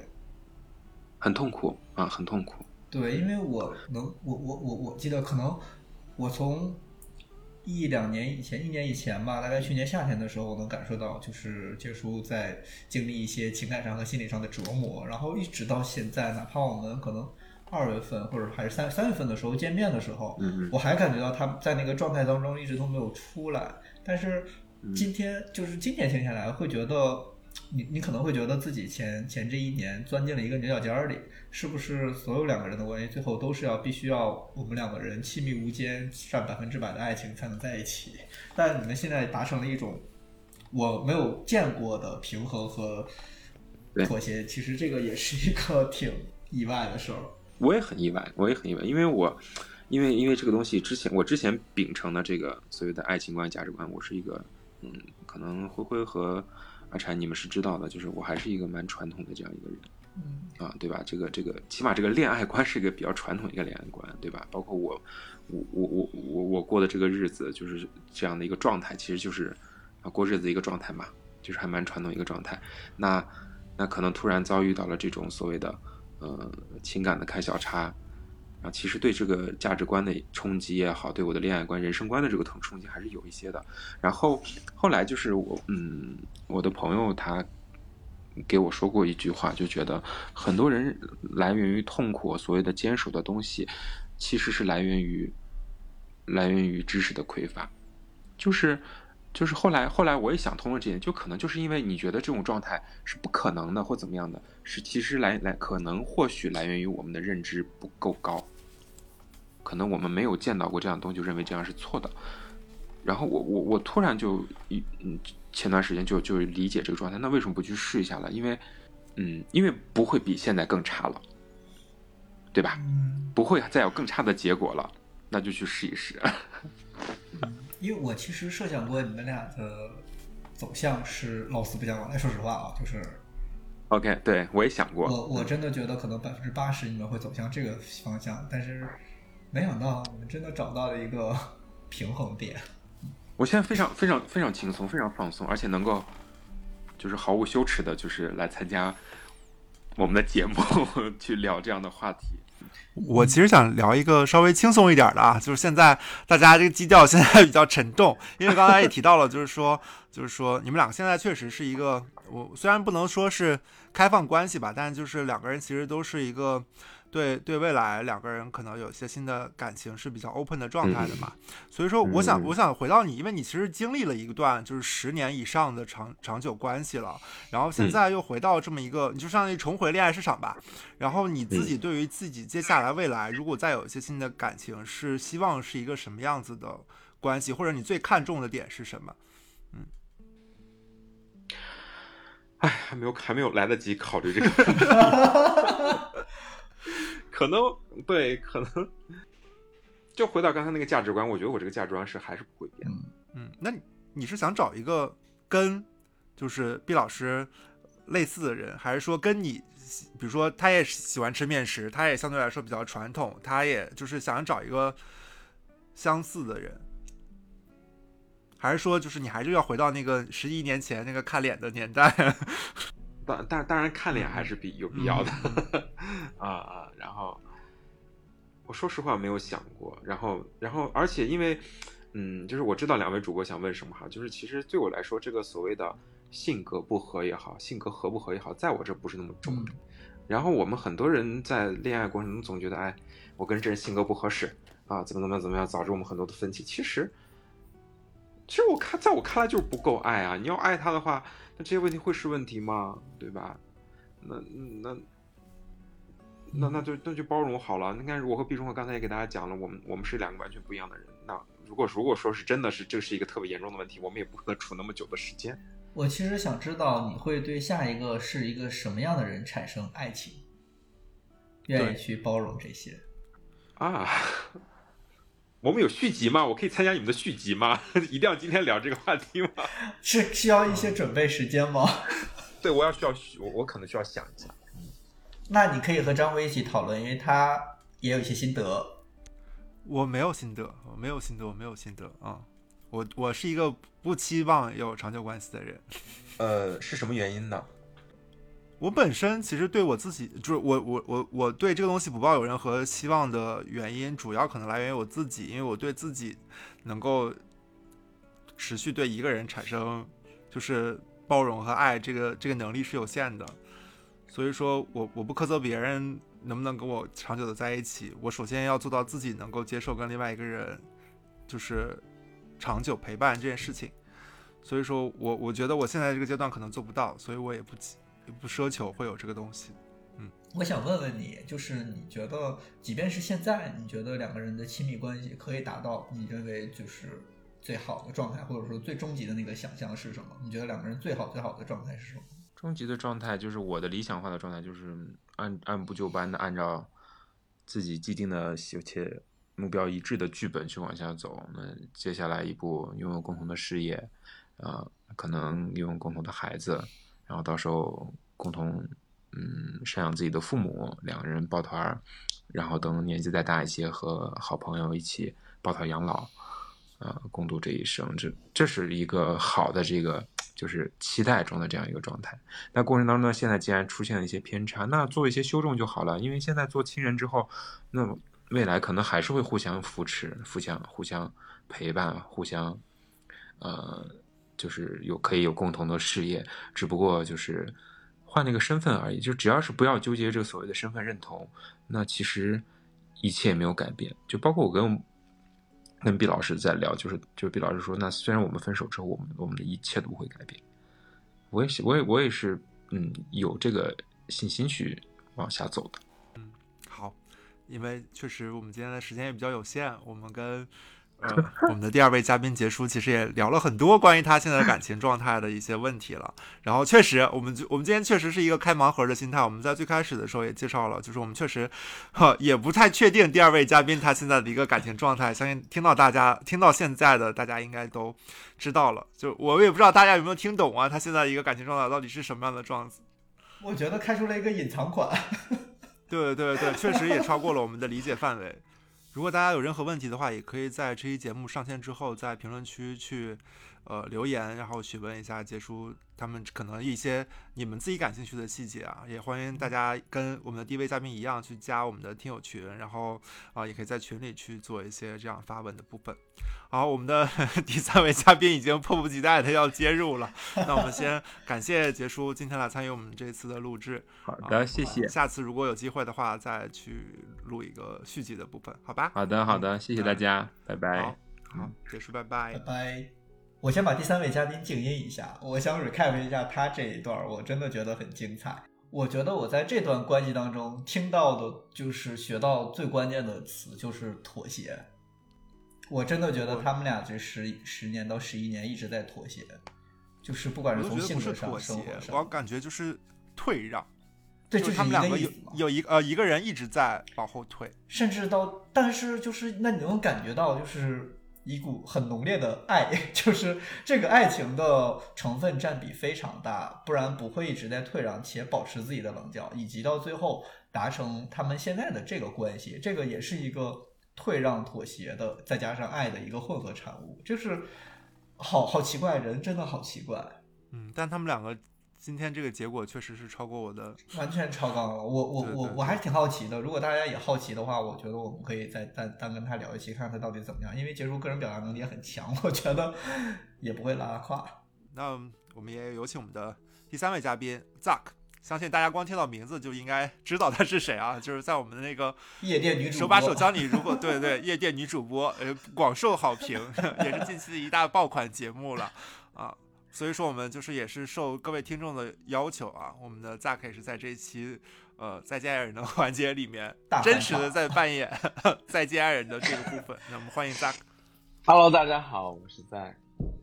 很痛苦啊，很痛苦。对，因为我能，我我我我记得，可能我从一两年以前，一年以前吧，大概去年夏天的时候，我能感受到，就是杰叔在经历一些情感上和心理上的折磨，然后一直到现在，哪怕我们可能。二月份或者还是三三月份的时候见面的时候，我还感觉到他在那个状态当中一直都没有出来。但是今天就是今天听下来，会觉得你你可能会觉得自己前前这一年钻进了一个牛角尖里，是不是所有两个人的关系最后都是要必须要我们两个人亲密无间，占百分之百的爱情才能在一起？但你们现在达成了一种我没有见过的平衡和妥协，其实这个也是一个挺意外的事儿。我也很意外，我也很意外，因为我，因为因为这个东西之前我之前秉承的这个所谓的爱情观价值观，我是一个，嗯，可能灰灰和阿禅你们是知道的，就是我还是一个蛮传统的这样一个人，嗯，啊，对吧？这个这个起码这个恋爱观是一个比较传统一个恋爱观，对吧？包括我，我我我我我过的这个日子就是这样的一个状态，其实就是啊过日子一个状态嘛，就是还蛮传统一个状态。那那可能突然遭遇到了这种所谓的。呃，情感的开小差，啊，其实对这个价值观的冲击也好，对我的恋爱观、人生观的这个冲冲击还是有一些的。然后后来就是我，嗯，我的朋友他给我说过一句话，就觉得很多人来源于痛苦，所谓的坚守的东西，其实是来源于来源于知识的匮乏，就是就是后来后来我也想通了这点，就可能就是因为你觉得这种状态是不可能的或怎么样的，是其实来来可能或许来源于我们的认知不够高，可能我们没有见到过这样东西，就认为这样是错的。然后我我我突然就一嗯前段时间就就理解这个状态，那为什么不去试一下了？因为嗯因为不会比现在更差了，对吧？嗯，不会再有更差的结果了，那就去试一试。因为我其实设想过你们俩的走向是老死不相往来。说实话啊，就是 OK，对我也想过，我我真的觉得可能百分之八十你们会走向这个方向，但是没想到你们真的找到了一个 平衡点。我现在非常非常非常轻松，非常放松，而且能够就是毫无羞耻的，就是来参加我们的节目，去聊这样的话题。我其实想聊一个稍微轻松一点的啊，就是现在大家这个基调现在 比较沉重，因为刚才也提到了，就是说，就是说你们两个现在确实是一个，我虽然不能说是开放关系吧，但就是两个人其实都是一个对对未来两个人可能有些新的感情是比较 open 的状态的嘛。所以说，我想我想回到你，因为你其实经历了一段就是十年以上的长长久关系了，然后现在又回到这么一个，你就相当于重回恋爱市场吧。然后你自己对于自己接下来未来，如果再有一些新的感情，是希望是一个什么样子的关系，或者你最看重的点是什么？嗯哎，还没有还没有来得及考虑这个，可能对，可能就回到刚才那个价值观，我觉得我这个价值观是还是不会变的。嗯，那你你是想找一个跟就是毕老师类似的人，还是说跟你，比如说他也喜欢吃面食，他也相对来说比较传统，他也就是想找一个相似的人，还是说就是你还是要回到那个十一年前那个看脸的年代？当但当然看脸还是必有必要的 啊啊！然后我说实话没有想过，然后然后而且因为嗯，就是我知道两位主播想问什么哈，就是其实对我来说，这个所谓的性格不合也好，性格合不合也好，在我这不是那么重的。然后我们很多人在恋爱过程中总觉得，哎，我跟这人性格不合适啊，怎么怎么样怎么样，导致我们很多的分歧。其实，其实我看，在我看来就是不够爱啊！你要爱他的话，那这些问题会是问题吗？对吧？那那那那就那就包容好了。你看，我和毕忠和刚才也给大家讲了，我们我们是两个完全不一样的人。那如果如果说是真的是这是一个特别严重的问题，我们也不可能处那么久的时间。我其实想知道你会对下一个是一个什么样的人产生爱情，愿意去包容这些。啊，我们有续集吗？我可以参加你们的续集吗？一定要今天聊这个话题吗？是需要一些准备时间吗？对，我要需要我我可能需要想一下。那你可以和张辉一起讨论，因为他也有一些心得。我没有心得，我没有心得，我没有心得啊！我我是一个不期望有长久关系的人。呃，是什么原因呢？我本身其实对我自己，就是我我我我对这个东西不抱有任何希望的原因，主要可能来源于我自己，因为我对自己能够持续对一个人产生就是包容和爱这个这个能力是有限的，所以说我我不苛责别人能不能跟我长久的在一起，我首先要做到自己能够接受跟另外一个人就是长久陪伴这件事情，所以说我我觉得我现在这个阶段可能做不到，所以我也不急。不奢求会有这个东西，嗯，我想问问你，就是你觉得，即便是现在，你觉得两个人的亲密关系可以达到你认为就是最好的状态，或者说最终极的那个想象是什么？你觉得两个人最好最好的状态是什么？终极的状态就是我的理想化的状态，就是按按部就班的按照自己既定的且目标一致的剧本去往下走。那接下来一步，拥有共同的事业，呃，可能拥有共同的孩子。然后到时候共同嗯赡养自己的父母，两个人抱团儿，然后等年纪再大一些，和好朋友一起抱团养老，呃，共度这一生。这这是一个好的这个就是期待中的这样一个状态。那过程当中呢，现在既然出现了一些偏差，那做一些修正就好了。因为现在做亲人之后，那未来可能还是会互相扶持、互相互相陪伴、互相呃。就是有可以有共同的事业，只不过就是换了一个身份而已。就只要是不要纠结这个所谓的身份认同，那其实一切也没有改变。就包括我跟跟毕老师在聊，就是就是毕老师说，那虽然我们分手之后，我们我们的一切都不会改变。我也，我也我也是，嗯，有这个信心去往下走的。嗯，好，因为确实我们今天的时间也比较有限，我们跟。呃，我们的第二位嘉宾杰叔，其实也聊了很多关于他现在的感情状态的一些问题了。然后确实，我们就我们今天确实是一个开盲盒的心态。我们在最开始的时候也介绍了，就是我们确实，哈，也不太确定第二位嘉宾他现在的一个感情状态。相信听到大家听到现在的，大家应该都知道了。就我也不知道大家有没有听懂啊，他现在一个感情状态到底是什么样的状子？我觉得开出了一个隐藏款。对对对，确实也超过了我们的理解范围。如果大家有任何问题的话，也可以在这期节目上线之后，在评论区去。呃，留言然后询问一下杰叔他们可能一些你们自己感兴趣的细节啊，也欢迎大家跟我们的第一位嘉宾一样去加我们的听友群，然后啊，也可以在群里去做一些这样发问的部分。好，我们的 第三位嘉宾已经迫不及待的要接入了，那我们先 感谢杰叔今天来参与我们这次的录制。好的，谢谢。下次如果有机会的话，再去录一个续集的部分，好吧？好的，好的，谢谢大家，拜拜。好，结束，拜拜，拜拜。我先把第三位嘉宾静音一下，我想 recap 一下他这一段，我真的觉得很精彩。我觉得我在这段关系当中听到的，就是学到最关键的词就是妥协。我真的觉得他们俩这十十年到十一年一直在妥协，就是不管是从性格上、生活上，我感觉就是退让。对，就是他们两个有有一呃一个人一直在往后退，甚至到，但是就是那你能感觉到就是。一股很浓烈的爱，就是这个爱情的成分占比非常大，不然不会一直在退让且保持自己的棱角，以及到最后达成他们现在的这个关系，这个也是一个退让妥协的，再加上爱的一个混合产物，就是好好奇怪，人真的好奇怪，嗯，但他们两个。今天这个结果确实是超过我的，完全超纲了。我我我我还是挺好奇的。如果大家也好奇的话，我觉得我们可以再单单跟他聊一期，看看他到底怎么样。因为杰叔个人表达能力也很强，我觉得也不会拉胯。那我们也有请我们的第三位嘉宾 Zack，相信大家光听到名字就应该知道他是谁啊？就是在我们的那个夜店女主播手把手教你，如果对对夜店女主播，呃，广受好评，也是近期的一大爆款节目了啊。所以说，我们就是也是受各位听众的要求啊，我们的 Zack 也是在这一期呃再见爱人的 环节里面，真实的在扮演再见爱人的这个部分。那我们欢迎 Zack。Hello，大家好，我是 Zack。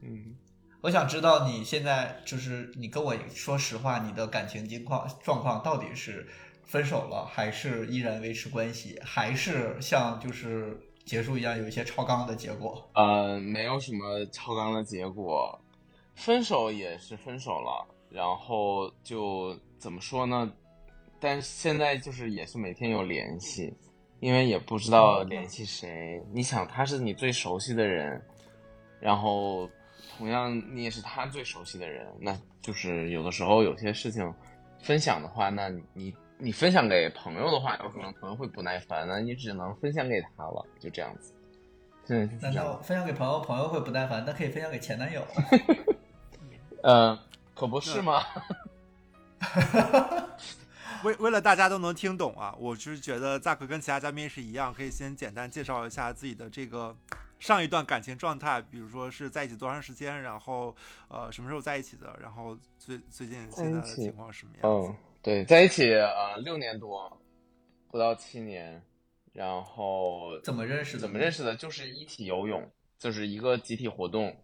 嗯，我想知道你现在就是你跟我说实话，你的感情情况状况到底是分手了，还是依然维持关系，还是像就是结束一样有一些超纲的结果？呃，没有什么超纲的结果。分手也是分手了，然后就怎么说呢？但现在就是也是每天有联系，因为也不知道联系谁。你想，他是你最熟悉的人，然后同样你也是他最熟悉的人，那就是有的时候有些事情分享的话，那你你分享给朋友的话，有可能朋友会不耐烦，那你只能分享给他了，就这样子。对，难道分享给朋友，朋友会不耐烦？那可以分享给前男友。嗯，可不是吗？为为了大家都能听懂啊，我是觉得扎克跟其他嘉宾是一样，可以先简单介绍一下自己的这个上一段感情状态，比如说是在一起多长时间，然后呃什么时候在一起的，然后最最近现在的情况什么样子？嗯，对，在一起呃六年多，不到七年，然后怎么认识？怎么认识的？就是一起游泳，就是一个集体活动，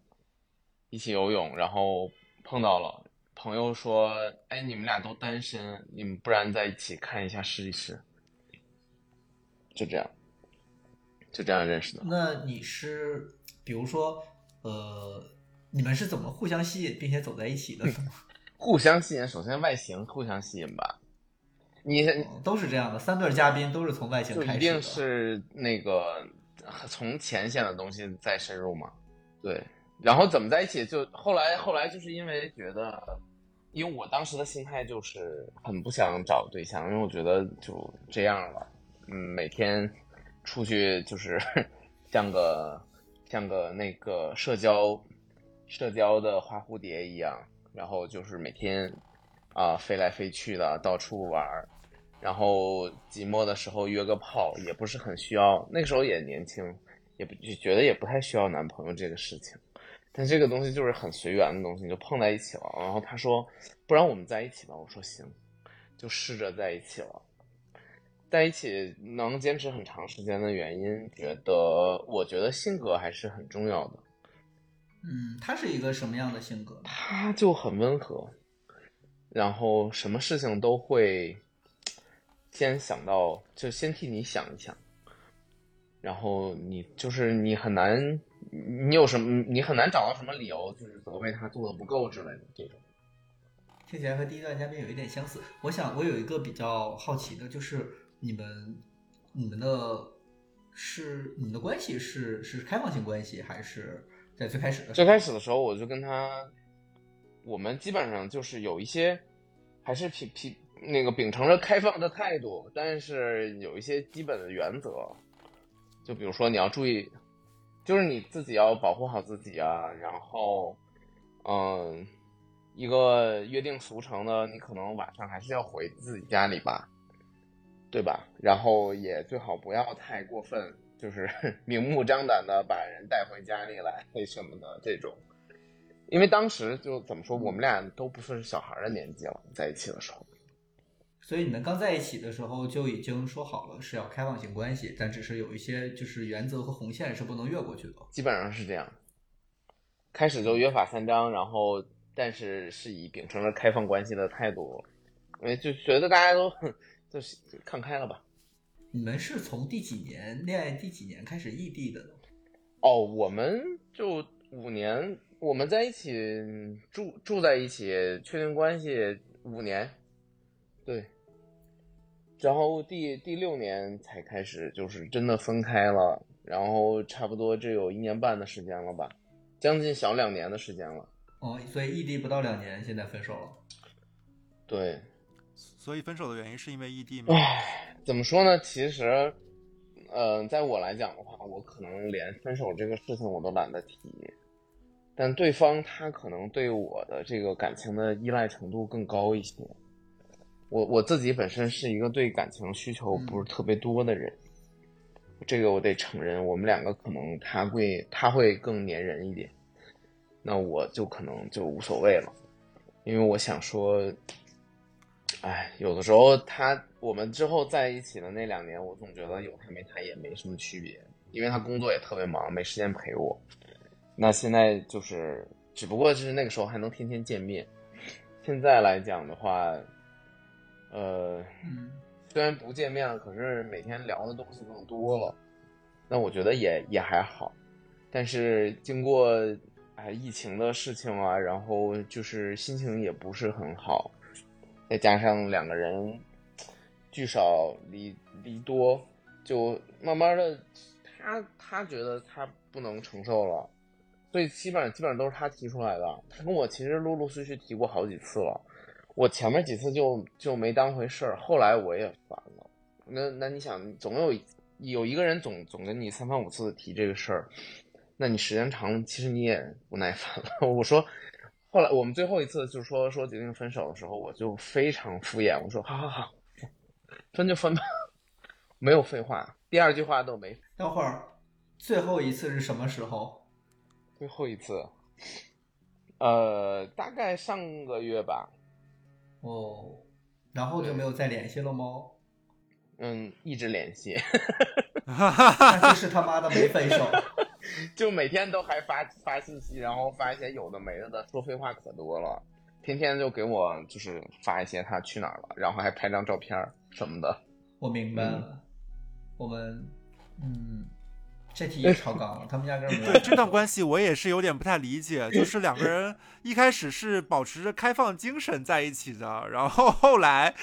一起游泳，然后。碰到了朋友说：“哎，你们俩都单身，你们不然在一起看一下试一试。”就这样，就这样认识的。那你是，比如说，呃，你们是怎么互相吸引并且走在一起的？互相吸引，首先外形互相吸引吧。你都是这样的，三对嘉宾都是从外形开始。一定是那个从前线的东西再深入嘛？对。然后怎么在一起？就后来后来就是因为觉得，因为我当时的心态就是很不想找对象，因为我觉得就这样了，嗯，每天出去就是 像个像个那个社交社交的花蝴蝶一样，然后就是每天啊、飞来飞去的到处玩，然后寂寞的时候约个炮，也不是很需要。那时候也年轻，也不就觉得也不太需要男朋友这个事情。但这个东西就是很随缘的东西，就碰在一起了。然后他说：“不然我们在一起吧。”我说：“行。”就试着在一起了。在一起能坚持很长时间的原因，觉得我觉得性格还是很重要的。嗯，他是一个什么样的性格？他就很温和，然后什么事情都会先想到，就先替你想一想，然后你就是你很难，你有什么你很难找到什么理由，就是责备他做的不够之类的这种。听起来和第一段嘉宾有一点相似。我想我有一个比较好奇的，就是你们你们的是你们的关系是是开放性关系，还是在最开始的最？开始的时候，我就跟他，我们基本上就是有一些，还是秉秉那个秉承着开放的态度，但是有一些基本的原则，就比如说你要注意，就是你自己要保护好自己啊，然后，嗯，一个约定俗成的，你可能晚上还是要回自己家里吧，对吧？然后也最好不要太过分，就是 明目张胆的把人带回家里来为什么的这种。因为当时就怎么说，我们俩都不算是小孩的年纪了，在一起的时候。所以你们刚在一起的时候就已经说好了是要开放性关系，但只是有一些就是原则和红线是不能越过去的。基本上是这样。开始就约法三章，然后但是是以秉承着开放关系的态度，因为就觉得大家都就是看开了吧。你们是从第几年恋爱第几年开始异地的呢？哦，我们就五年，我们在一起住住在一起，确定关系五年，对。然后第第六年才开始就是真的分开了，然后差不多这有一年半的时间了吧，将近小两年的时间了。哦，所以异地不到两年，现在分手了。对，所以分手的原因是因为异地吗？唉，怎么说呢？其实，呃，在我来讲的话，我可能连分手这个事情我都懒得提，但对方他可能对我的这个感情的依赖程度更高一些。我我自己本身是一个对感情需求不是特别多的人，这个我得承认。我们两个可能他会他会更粘人一点，那我就可能就无所谓了，因为我想说。哎，有的时候他我们之后在一起的那两年，我总觉得有他没他也没什么区别，因为他工作也特别忙，没时间陪我。那现在就是，只不过就是那个时候还能天天见面。现在来讲的话，呃，嗯，虽然不见面了，可是每天聊的东西更多了，那我觉得也也还好。但是经过哎疫情的事情啊，然后就是心情也不是很好。再加上两个人聚少离离多，就慢慢的，他他觉得他不能承受了，所以基本上基本上都是他提出来的。他跟我其实陆陆续续提过好几次了，我前面几次就就没当回事儿，后来我也烦了。那那你想，总有有一个人总总跟你三番五次的提这个事儿，那你时间长了，其实你也不耐烦了。我说。后来我们最后一次就是说说决定分手的时候，我就非常敷衍，我说好好好，分就分吧，没有废话，第二句话都没。等会儿，最后一次是什么时候？最后一次，呃，大概上个月吧。哦，然后就没有再联系了吗？嗯，一直联系，那就是他妈的没分手。就每天都还发发信息，然后发一些有的没的的，说废话可多了，天天就给我就是发一些他去哪儿了，然后还拍张照片什么的。我明白了，我们嗯，这题也超纲了，他们压根儿没有 对这段关系，我也是有点不太理解，就是两个人一开始是保持着开放精神在一起的，然后后来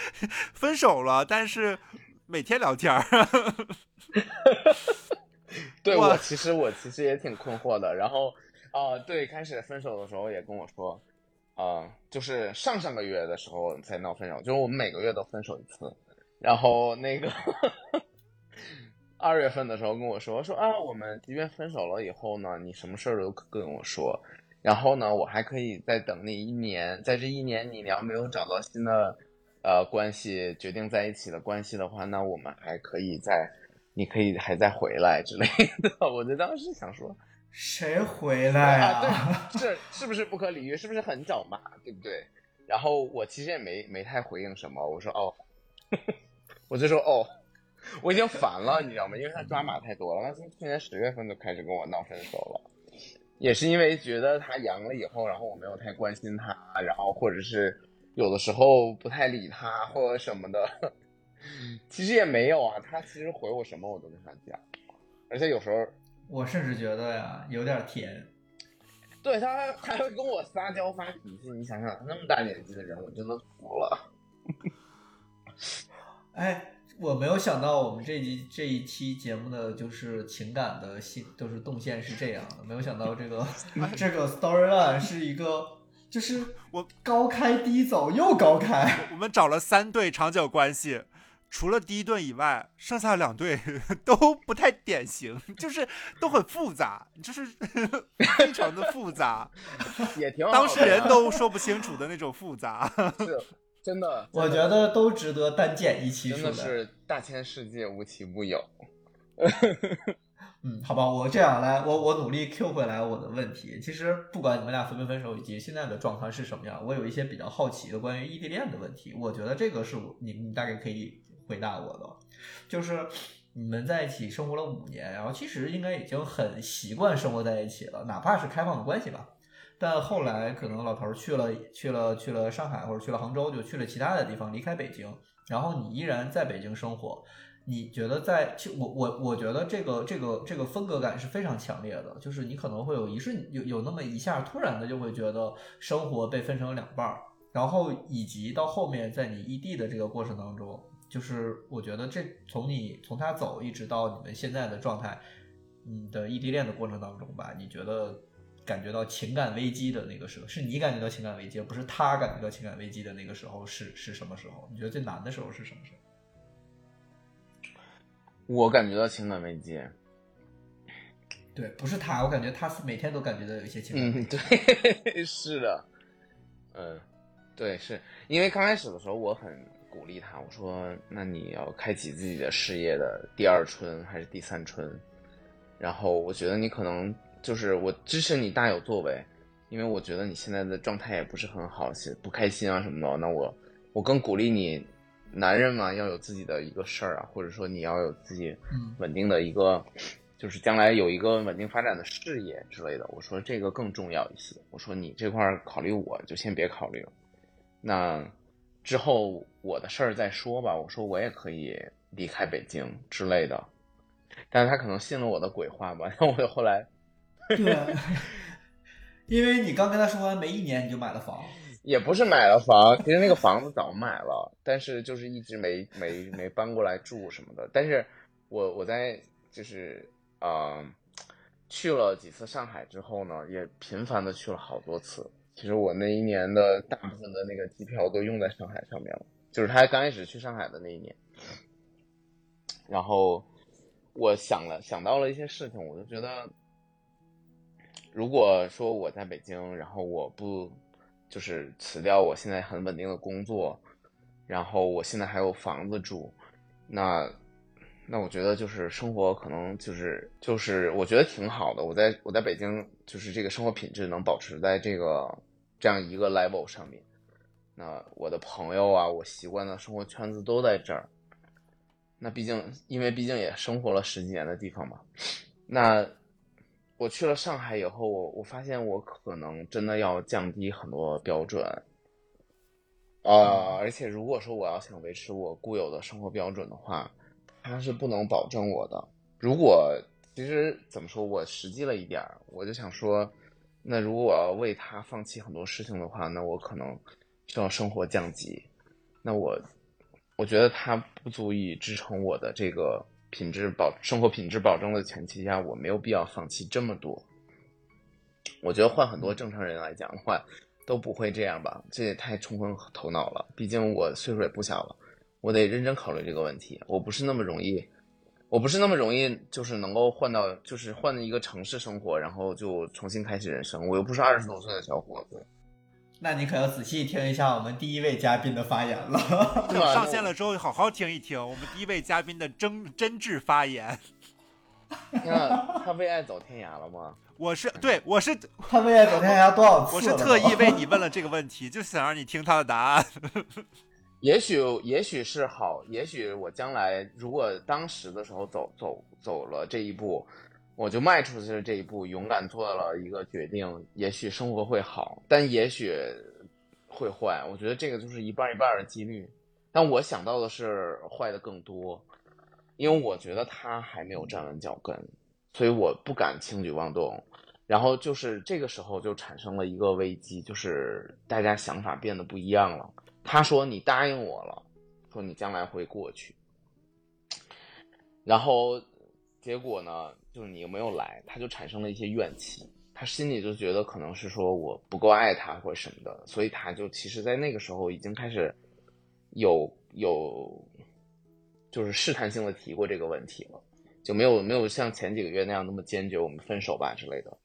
分手了，但是每天聊天儿。哇对我其实我其实也挺困惑的。然后，啊、对，开始分手的时候也跟我说，啊、就是上上个月的时候才闹分手，就是我们每个月都分手一次。然后那个二月份的时候跟我说说啊，我们即便分手了以后呢，你什么事儿都跟我说，然后呢，我还可以再等你一年，在这一年你要没有找到新的呃关系，决定在一起的关系的话，那我们还可以再，你可以还再回来之类的。我就当时想说，谁回来啊，对，是是不是不可理喻？是不是很找骂？对不对？然后我其实也没没太回应什么，我说哦，我就说哦，我已经烦了，你知道吗？因为他抓马太多了，他从去年十月份就开始跟我闹分手了，也是因为觉得他阳了以后，然后我没有太关心他，然后或者是有的时候不太理他或者什么的，其实也没有啊，他其实回我什么我都跟他讲，而且有时候我甚至觉得呀，有点甜。对他还会跟我撒娇发脾气，你想想，那么大年纪的人，我真的服了。哎，我没有想到我们这集这一期节目的就是情感的信都是动线是这样的，没有想到这个 这个 storyline 是一个就是我高开低走又高开。我们找了三对长久关系，除了第一对以外，剩下两对 都不太典型，就是都很复杂，就是 非常的复杂，也挺好当事人都说不清楚的那种复杂。是真的，我觉得都值得单见一期真。的是大千世界无奇不有。嗯，好吧，我这样来，我我努力 Q 回来我的问题。其实不管你们俩分没分手，以及现在的状态是什么样，我有一些比较好奇的关于异地恋的问题。我觉得这个是我你你大概可以回答我的，就是你们在一起生活了五年，然后其实应该已经很习惯生活在一起了，哪怕是开放的关系吧。但后来可能老头儿去了去了去了上海或者去了杭州，就去了其他的地方，离开北京，然后你依然在北京生活。你觉得在，其我我我觉得这个这个这个分隔感是非常强烈的，就是你可能会有一瞬有有那么一下突然的就会觉得生活被分成了两半儿，然后以及到后面在你异地的这个过程当中，就是我觉得这从你从他走一直到你们现在的状态，嗯的异地恋的过程当中吧，你觉得感觉到情感危机的那个时候，是你感觉到情感危机，而不是他感觉到情感危机的那个时候是是什么时候？你觉得最难的时候是什么时候？我感觉到情感危机。对，不是他，我感觉他是每天都感觉到有一些情感危嗯，对，是的，嗯，对，是因为刚开始的时候我很鼓励他，我说那你要开启自己的事业的第二春还是第三春？然后我觉得你可能就是我支持你大有作为，因为我觉得你现在的状态也不是很好，是不开心啊什么的。那我我更鼓励你，男人嘛要有自己的一个事儿啊，或者说你要有自己嗯稳定的一个，就是将来有一个稳定发展的事业之类的。我说这个更重要一些。我说你这块儿考虑我就先别考虑了，那之后我的事儿再说吧。我说我也可以离开北京之类的，但是他可能信了我的鬼话吧。然后我就后来对，因为你刚跟他说完没一年你就买了房，也不是买了房，其实那个房子早买了，但是就是一直没没没搬过来住什么的。但是我我在就是呃去了几次上海之后呢，也频繁的去了好多次。其实我那一年的大部分的那个机票都用在上海上面了，就是他刚开始去上海的那一年。然后我想了想到了一些事情，我就觉得，如果说我在北京，然后我不就是辞掉我现在很稳定的工作，然后我现在还有房子住，那那我觉得就是生活可能就是就是我觉得挺好的。我在我在北京就是这个生活品质能保持在这个这样一个 level 上面。那我的朋友啊，我习惯的生活圈子都在这儿。那毕竟，因为毕竟也生活了十几年的地方嘛。那我去了上海以后，我我发现我可能真的要降低很多标准。呃，而且如果说我要想维持我固有的生活标准的话，它是不能保证我的。如果其实怎么说，我实际了一点儿，我就想说，那如果我要为他放弃很多事情的话，那我可能需要生活降级。那我我觉得它不足以支撑我的这个品质保生活品质保证的前提下，我没有必要放弃这么多。我觉得换很多正常人来讲的话，都不会这样吧？这也太冲昏头脑了。毕竟我岁数也不小了，我得认真考虑这个问题。我不是那么容易我不是那么容易，就是能够换到，就是换一个城市生活，然后就重新开始人生。我又不是二十多岁的小伙子，那你可要仔细听一下我们第一位嘉宾的发言了。对吧？上线了之后好好听一听我们第一位嘉宾的真真挚发言。看他为爱走天涯了吗？我是对，我是他为爱走天涯多少次了？我是特意为你问了这个问题，就想让你听他的答案。也许，也许是好，也许我将来如果当时的时候走走走了这一步，我就迈出去了这一步，勇敢做了一个决定，也许生活会好，但也许会坏。我觉得这个就是一半一半的几率，但我想到的是坏的更多，因为我觉得他还没有站稳脚跟，所以我不敢轻举妄动。然后就是这个时候就产生了一个危机，就是大家想法变得不一样了。他说：“你答应我了，说你将来会过去。”然后结果呢，就是你又没有来，他就产生了一些怨气。他心里就觉得可能是说我不够爱他或者什么的，所以他就其实，在那个时候已经开始有有就是试探性的提过这个问题了，就没有没有像前几个月那样那么坚决，我们分手吧之类的。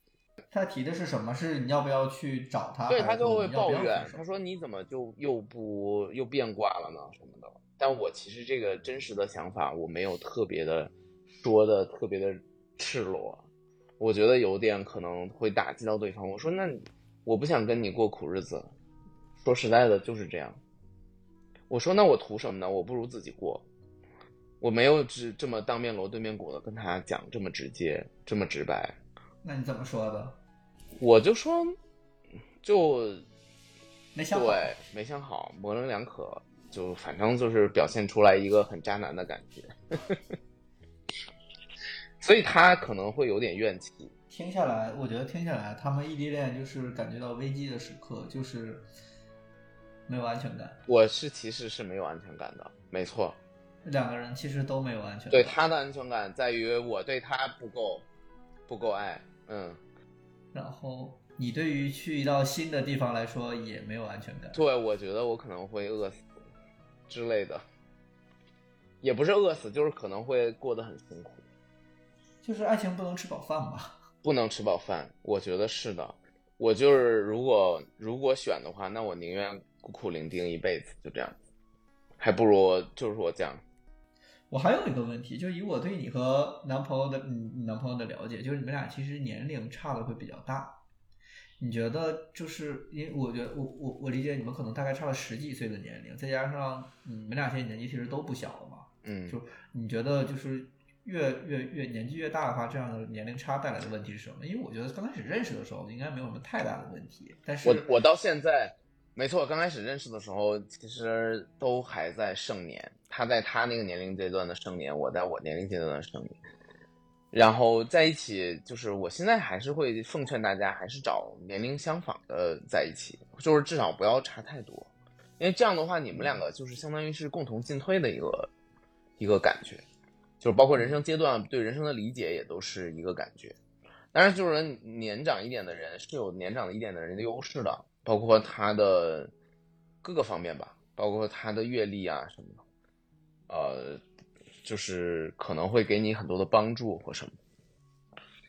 他提的是什么？是你要不要去找他？对他就会抱怨他说你怎么就又不又变卦了呢什么的。但我其实这个真实的想法，我没有特别的说的特别的赤裸，我觉得有点可能会打击到对方。我说那我不想跟你过苦日子，说实在的就是这样。我说那我图什么呢？我不如自己过。我没有只这么当面锣对面鼓的跟他讲这么直接这么直白，那你怎么说的？我就说就没想好。对，没想好，模棱两可，就反正就是表现出来一个很渣男的感觉，所以他可能会有点怨气。听下来，我觉得听下来，他们异地恋就是感觉到危机的时刻，就是没有安全感。我是其实是没有安全感的，没错，两个人其实都没有安全感。对他的安全感在于我对他不够，不够爱，嗯，然后你对于去到新的地方来说也没有安全感。对，我觉得我可能会饿死之类的，也不是饿死，就是可能会过得很辛苦。就是爱情不能吃饱饭吧？不能吃饱饭，我觉得是的。我就是如果如果选的话，那我宁愿孤苦伶仃一辈子，就这样，还不如就是我这样。我还有一个问题，就以我对你和男朋友的嗯你男朋友的了解，就是你们俩其实年龄差的会比较大。你觉得就是因为我觉得我我我理解你们可能大概差了十几岁的年龄，再加上嗯你们俩现在年纪其实都不小了嘛，嗯，就你觉得就是越越越年纪越大的话，这样的年龄差带来的问题是什么？因为我觉得刚开始认识的时候应该没有什么太大的问题，但是我我到现在，没错，刚开始认识的时候，其实都还在盛年。他在他那个年龄阶段的盛年，我在我年龄阶段的盛年。然后在一起，就是我现在还是会奉劝大家，还是找年龄相仿的在一起，就是至少不要差太多，因为这样的话，你们两个就是相当于是共同进退的一个一个感觉，就是包括人生阶段对人生的理解也都是一个感觉。当然，就是年长一点的人是有年长一点的人的优势的，包括他的各个方面吧，包括他的阅历啊什么的，呃，就是可能会给你很多的帮助或什么。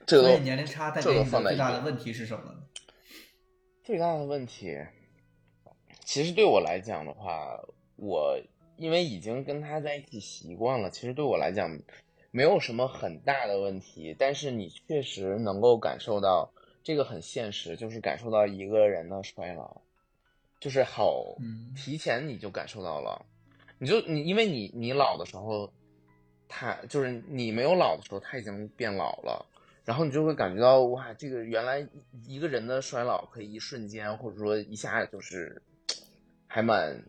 这个年龄差带这给你的最大的问题是什么呢？最大的问题，其实对我来讲的话，我因为已经跟他在一起习惯了，其实对我来讲没有什么很大的问题。但是你确实能够感受到这个很现实，就是感受到一个人的衰老，就是好嗯提前你就感受到了，你就你因为你你老的时候，他就是你没有老的时候，他已经变老了。然后你就会感觉到哇，这个原来一个人的衰老可以一瞬间，或者说一下就是还蛮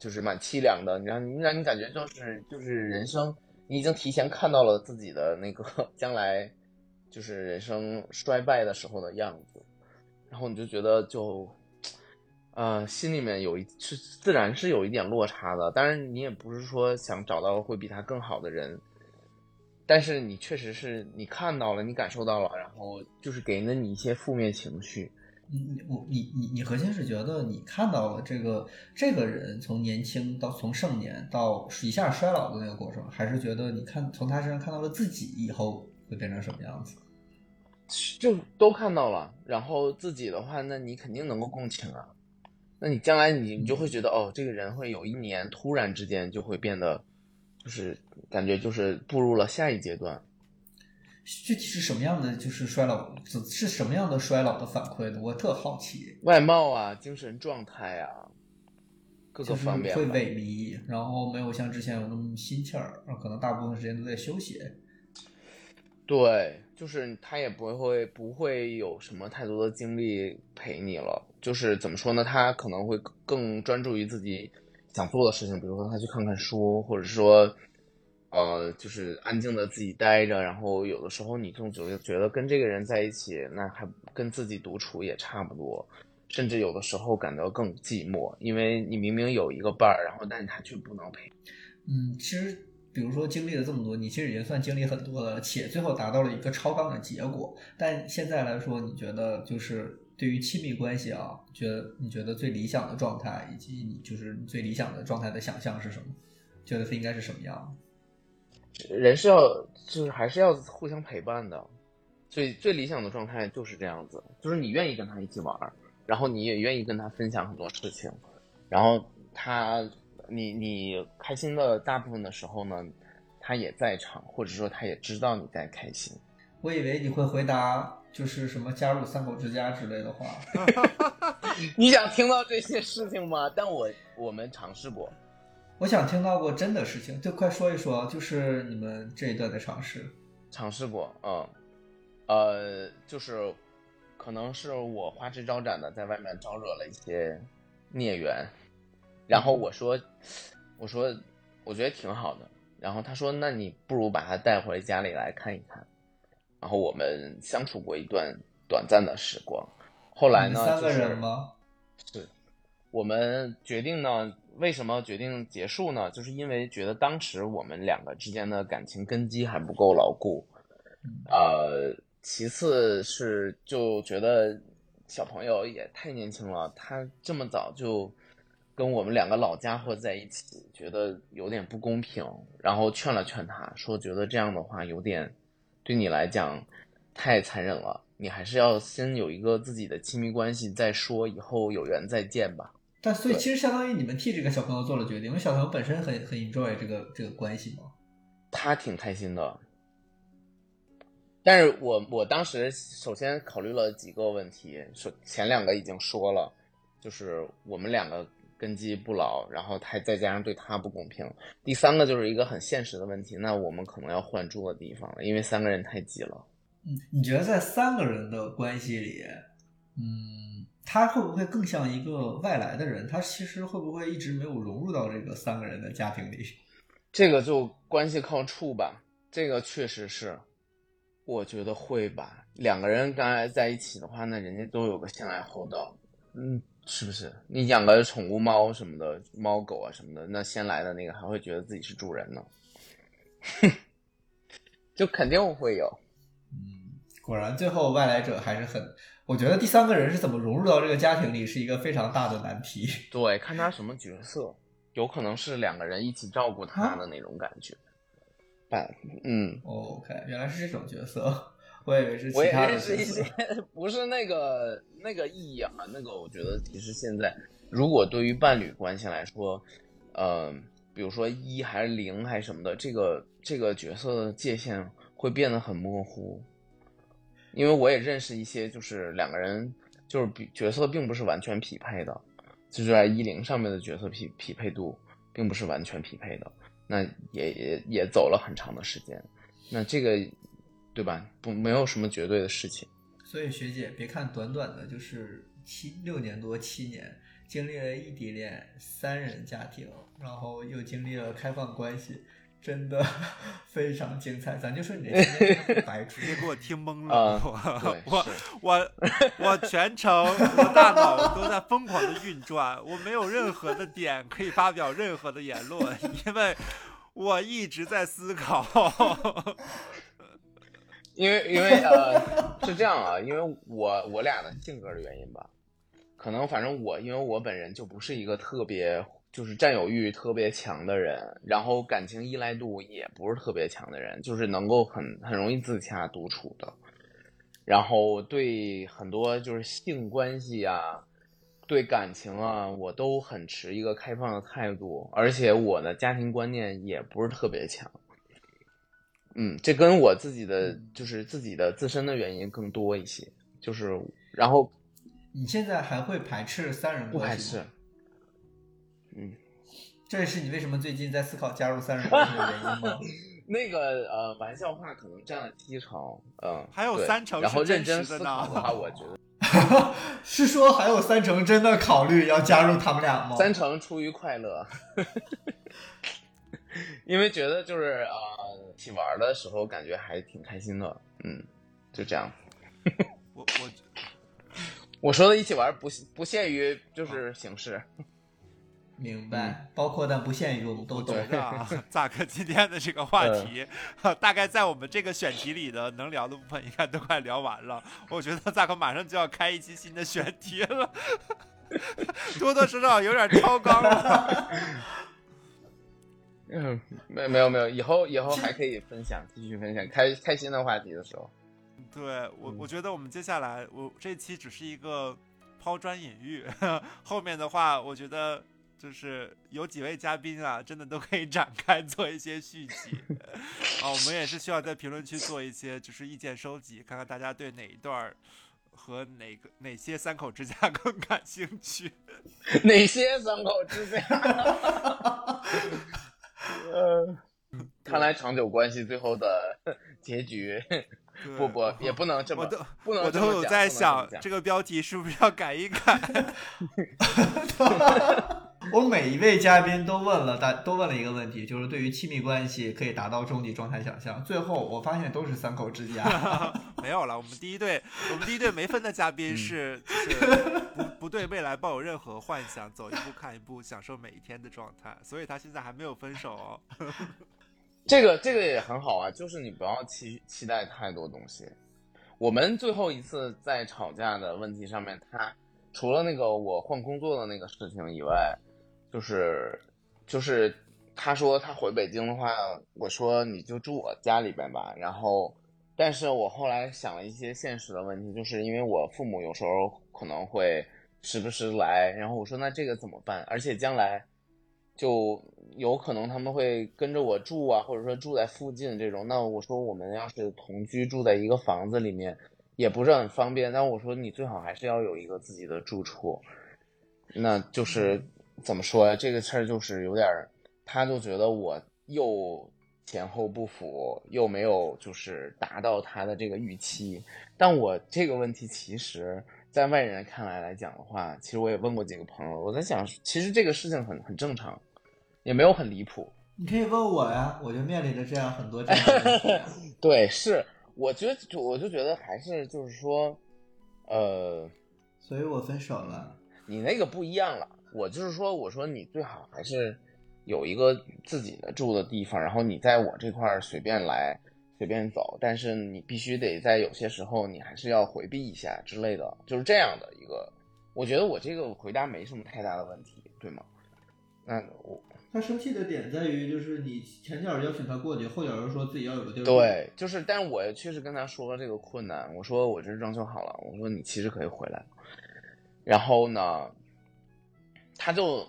就是蛮凄凉的。你让你让你感觉就是就是人生，你已经提前看到了自己的那个 将来就是人生衰败的时候的样子，然后你就觉得就呃心里面有一是自然是有一点落差的。当然你也不是说想找到会比他更好的人。但是你确实是你看到了，你感受到了，然后就是给了你一些负面情绪，你我你你你核心是觉得你看到了这个这个人从年轻到从盛年到一下衰老的那个过程，还是觉得你看从他身上看到了自己以后会变成什么样子？就都看到了，然后自己的话，那你肯定能够共情啊。那你将来你你就会觉得，哦，这个人会有一年突然之间就会变得，就是感觉就是步入了下一阶段。具体是什么样的就是衰老，是什么样的衰老的反馈呢？我特好奇。外貌啊，精神状态啊，各个方面会萎靡，然后没有像之前有那么心气儿，可能大部分时间都在休息。对，就是他也不会不会有什么太多的精力陪你了。就是怎么说呢？他可能会更专注于自己想做的事情，比如说他去看看书，或者说，呃，就是安静的自己待着。然后有的时候你更觉得觉得跟这个人在一起，那还跟自己独处也差不多，甚至有的时候感到更寂寞，因为你明明有一个伴儿，然后但他却不能陪。嗯，其实。比如说经历了这么多，你其实已经算经历很多了，且最后达到了一个超纲的结果。但现在来说，你觉得就是对于亲密关系啊，觉得你觉得最理想的状态，以及你就是最理想的状态的想象是什么？觉得它应该是什么样人是要就是还是要互相陪伴的，最最理想的状态就是这样子，就是你愿意跟他一起玩，然后你也愿意跟他分享很多事情，然后他。你你开心的大部分的时候呢，他也在场，或者说他也知道你在开心。我以为你会回答就是什么加入三口之家之类的话。你想听到这些事情吗？但我我们尝试过。我想听到过真的事情，就快说一说，就是你们这一段的尝试。尝试过，嗯，呃，就是可能是我花枝招展的在外面招惹了一些孽缘。然后我说，我说，我觉得挺好的。然后他说，那你不如把他带回家里来看一看。然后我们相处过一段短暂的时光。后来呢？三个人吗？是。我们决定呢？为什么决定结束呢？就是因为觉得当时我们两个之间的感情根基还不够牢固。呃，其次是就觉得小朋友也太年轻了，他这么早就。跟我们两个老家伙在一起，觉得有点不公平，然后劝了劝他，说觉得这样的话有点对你来讲太残忍了，你还是要先有一个自己的亲密关系再说，以后有缘再见吧。但所以其实相当于你们替这个小朋友做了决定，因为小朋友本身很很 enjoy 这个这个关系嘛。他挺开心的，但是我我当时首先考虑了几个问题，首前两个已经说了，就是我们两个。根基不牢，然后他再加上对他不公平。第三个就是一个很现实的问题，那我们可能要换住的地方了，因为三个人太挤了。嗯，你觉得在三个人的关系里，嗯，他会不会更像一个外来的人？他其实会不会一直没有融入到这个三个人的家庭里？这个就关系靠处吧。这个确实是，我觉得会吧。两个人刚才在一起的话，那人家都有个先来后到，嗯。是不是你养个宠物猫什么的，猫狗啊什么的，那先来的那个还会觉得自己是主人呢？就肯定会有。嗯，果然最后外来者还是很，我觉得第三个人是怎么融入到这个家庭里是一个非常大的难题。对，看他什么角色，有可能是两个人一起照顾他的那种感觉。但嗯，OK，原来是这种角色。我以为是我也认识一些，不是那个那个意义啊。那个我觉得其实现在，如果对于伴侣关系来说，呃，比如说一还是零还是什么的，这个这个角色的界限会变得很模糊。因为我也认识一些，就是两个人就是比角色并不是完全匹配的，就是在一零上面的角色匹匹配度并不是完全匹配的，那也也也走了很长的时间。那这个。对吧？不，没有什么绝对的事情。所以学姐，别看短短的，就是七六年多七年，经历了异地恋、三人家庭，然后又经历了开放关系，真的 非常精彩。咱就说你这些白痴，给我听懵了。我我我全程我大脑都在疯狂的运转，我没有任何的点可以发表任何的言论，因为我一直在思考。因为因为呃是这样啊，因为我我俩的性格的原因吧，可能反正我因为我本人就不是一个特别就是占有欲特别强的人，然后感情依赖度也不是特别强的人，就是能够很很容易自洽独处的，然后对很多就是性关系啊。对感情啊，我都很持一个开放的态度，而且我的家庭观念也不是特别强。嗯，这跟我自己的就是自己的自身的原因更多一些。就是然后，你现在还会排斥三人不排斥？嗯，这也是你为什么最近在思考加入三人关系的原因吗？那个呃，玩笑话可能占了七成，嗯，还有三成，然后认真思考的话，我觉得。是说还有三成真的考虑要加入他们俩吗？三成出于快乐，因为觉得就是呃，一起玩的时候感觉还挺开心的，嗯，就这样。我我我说的一起玩不不限于就是形式。明白，包括但不限于我们都懂。啊，扎克今天的这个话题，大概在我们这个选题里的能聊的部分应该都快聊完了。我觉得扎克马上就要开一期新的选题了，多多少少有点超纲了。嗯，没没有没有，以后以后还可以分享，继续分享，开开心的话题的时候。对我，我觉得我们接下来，我这期只是一个抛砖引玉，后面的话，我觉得。就是有几位嘉宾啊，真的都可以展开 做一些续集啊。我们也是需要在评论区做一些就是意见收集，看看大家对哪一段和哪个哪些三口之家 更感兴趣。哪些三口之家？呃，看来长久关系最后的结局，不不也不能这么，不能我都有在想这个标题是不是要改一改。我每一位嘉宾都问了大，都问了一个问题，就是对于亲密关系可以达到终极状态想象。最后我发现都是三口之家，没有了。我们第一对，我们第一对没分的嘉宾是，就是不不对未来抱有任何幻想，走一步看一步，享受每一天的状态。所以他现在还没有分手哦。这个这个也很好啊，就是你不要期期待太多东西。我们最后一次在吵架的问题上面，他除了那个我换工作的那个事情以外。就是，就是他说他回北京的话，我说你就住我家里边吧。然后，但是我后来想了一些现实的问题，就是因为我父母有时候可能会时不时来，然后我说那这个怎么办？而且将来就有可能他们会跟着我住啊，或者说住在附近这种。那我说我们要是同居住在一个房子里面，也不是很方便。但我说你最好还是要有一个自己的住处，那就是。怎么说呀？这个事儿就是有点儿，他就觉得我又前后不符，又没有就是达到他的这个预期。但我这个问题，其实在外人看来来讲的话，其实我也问过几个朋友，我在想，其实这个事情很很正常，也没有很离谱。你可以问我呀，我就面临着这样很多这样的 对，是，我觉得我就觉得还是就是说，呃，所以我分手了。你那个不一样了。我就是说，我说你最好还是有一个自己的住的地方，然后你在我这块儿随便来，随便走，但是你必须得在有些时候你还是要回避一下之类的，就是这样的一个。我觉得我这个回答没什么太大的问题，对吗？那我他生气的点在于，就是你前脚邀请他过去，后脚又说自己要有个地儿。对，就是，但是我确实跟他说了这个困难，我说我这装修好了，我说你其实可以回来，然后呢？他就，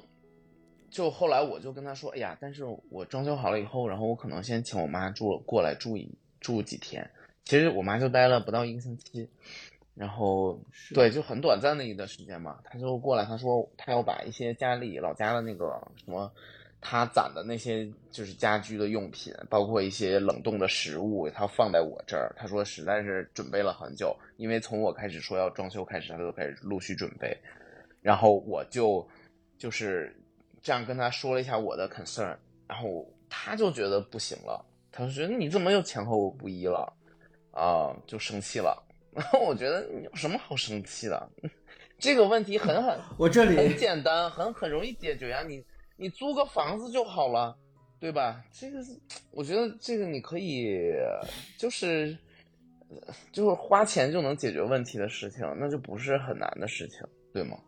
就后来我就跟他说，哎呀，但是我装修好了以后，然后我可能先请我妈住过来住一住几天。其实我妈就待了不到一个星期，然后对，就很短暂的一段时间嘛。他就过来，他说他要把一些家里老家的那个什么，他攒的那些就是家居的用品，包括一些冷冻的食物，他放在我这儿。他说实在是准备了很久，因为从我开始说要装修开始，他就开始陆续准备，然后我就。就是这样跟他说了一下我的 concern，然后他就觉得不行了，他就觉得你怎么又前后不一了啊，就生气了。然后我觉得有什么好生气的？这个问题很很 我这里很简单，很很容易解决呀。你你租个房子就好了，对吧？这个是我觉得这个你可以就是就是花钱就能解决问题的事情，那就不是很难的事情，对吗？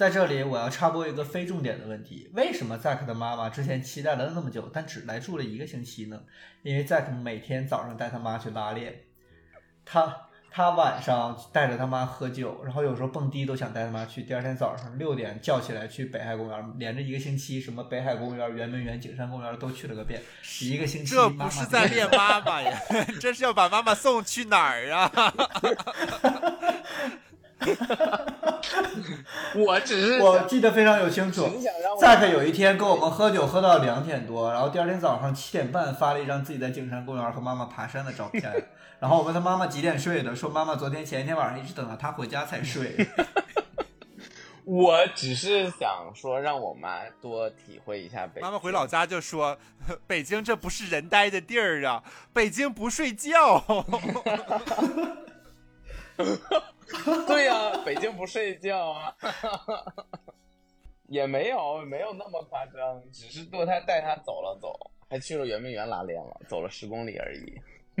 在这里，我要插播一个非重点的问题：为什么 Zack 的妈妈之前期待了那么久，但只来住了一个星期呢？因为 Zack 每天早上带他妈去拉练，他他晚上带着他妈喝酒，然后有时候蹦迪都想带他妈去。第二天早上六点叫起来去北海公园，连着一个星期，什么北海公园、圆明园、景山公园都去了个遍。一个星期，这不是在练妈妈呀，这是要把妈妈送去哪儿啊？我只是我记得非常有清楚。Zack 有一天跟我们喝酒喝到两点多，然后第二天早上七点半发了一张自己在景山公园和妈妈爬山的照片。然后我问他妈妈几点睡的，说妈妈昨天前一天晚上一直等到他回家才睡。我只是想说让我妈多体会一下北京。妈妈回老家就说：“ 北京这不是人待的地儿啊，北京不睡觉。” 对呀，北京不睡觉啊，也没有没有那么夸张，只是堕胎带他走了走，还去了圆明园拉练了，走了十公里而已。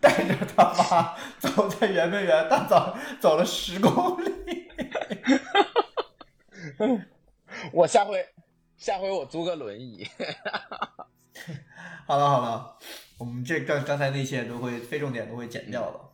带着他妈走在圆明园大早走了十公里。我下回下回我租个轮椅。好了好了。我们这刚刚才那些都会非重点都会剪掉了。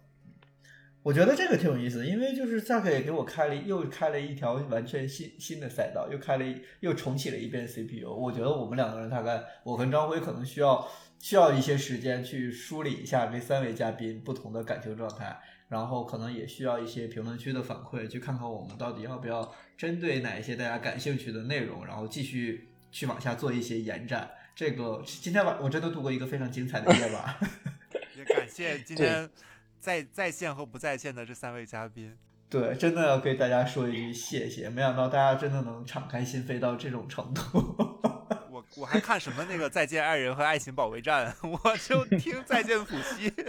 我觉得这个挺有意思，因为就是 Zack 也给我开了又开了一条完全新新的赛道，又开了又重启了一遍 CPU。我觉得我们两个人大概我跟张辉可能需要需要一些时间去梳理一下这三位嘉宾不同的感情状态，然后可能也需要一些评论区的反馈，去看看我们到底要不要针对哪一些大家感兴趣的内容，然后继续去往下做一些延展。这个今天晚我真的度过一个非常精彩的夜晚，也感谢今天在在线和不在线的这三位嘉宾。对，真的要给大家说一句谢谢，没想到大家真的能敞开心扉到这种程度。我我还看什么那个再见爱人和爱情保卫战，我就听再见普西。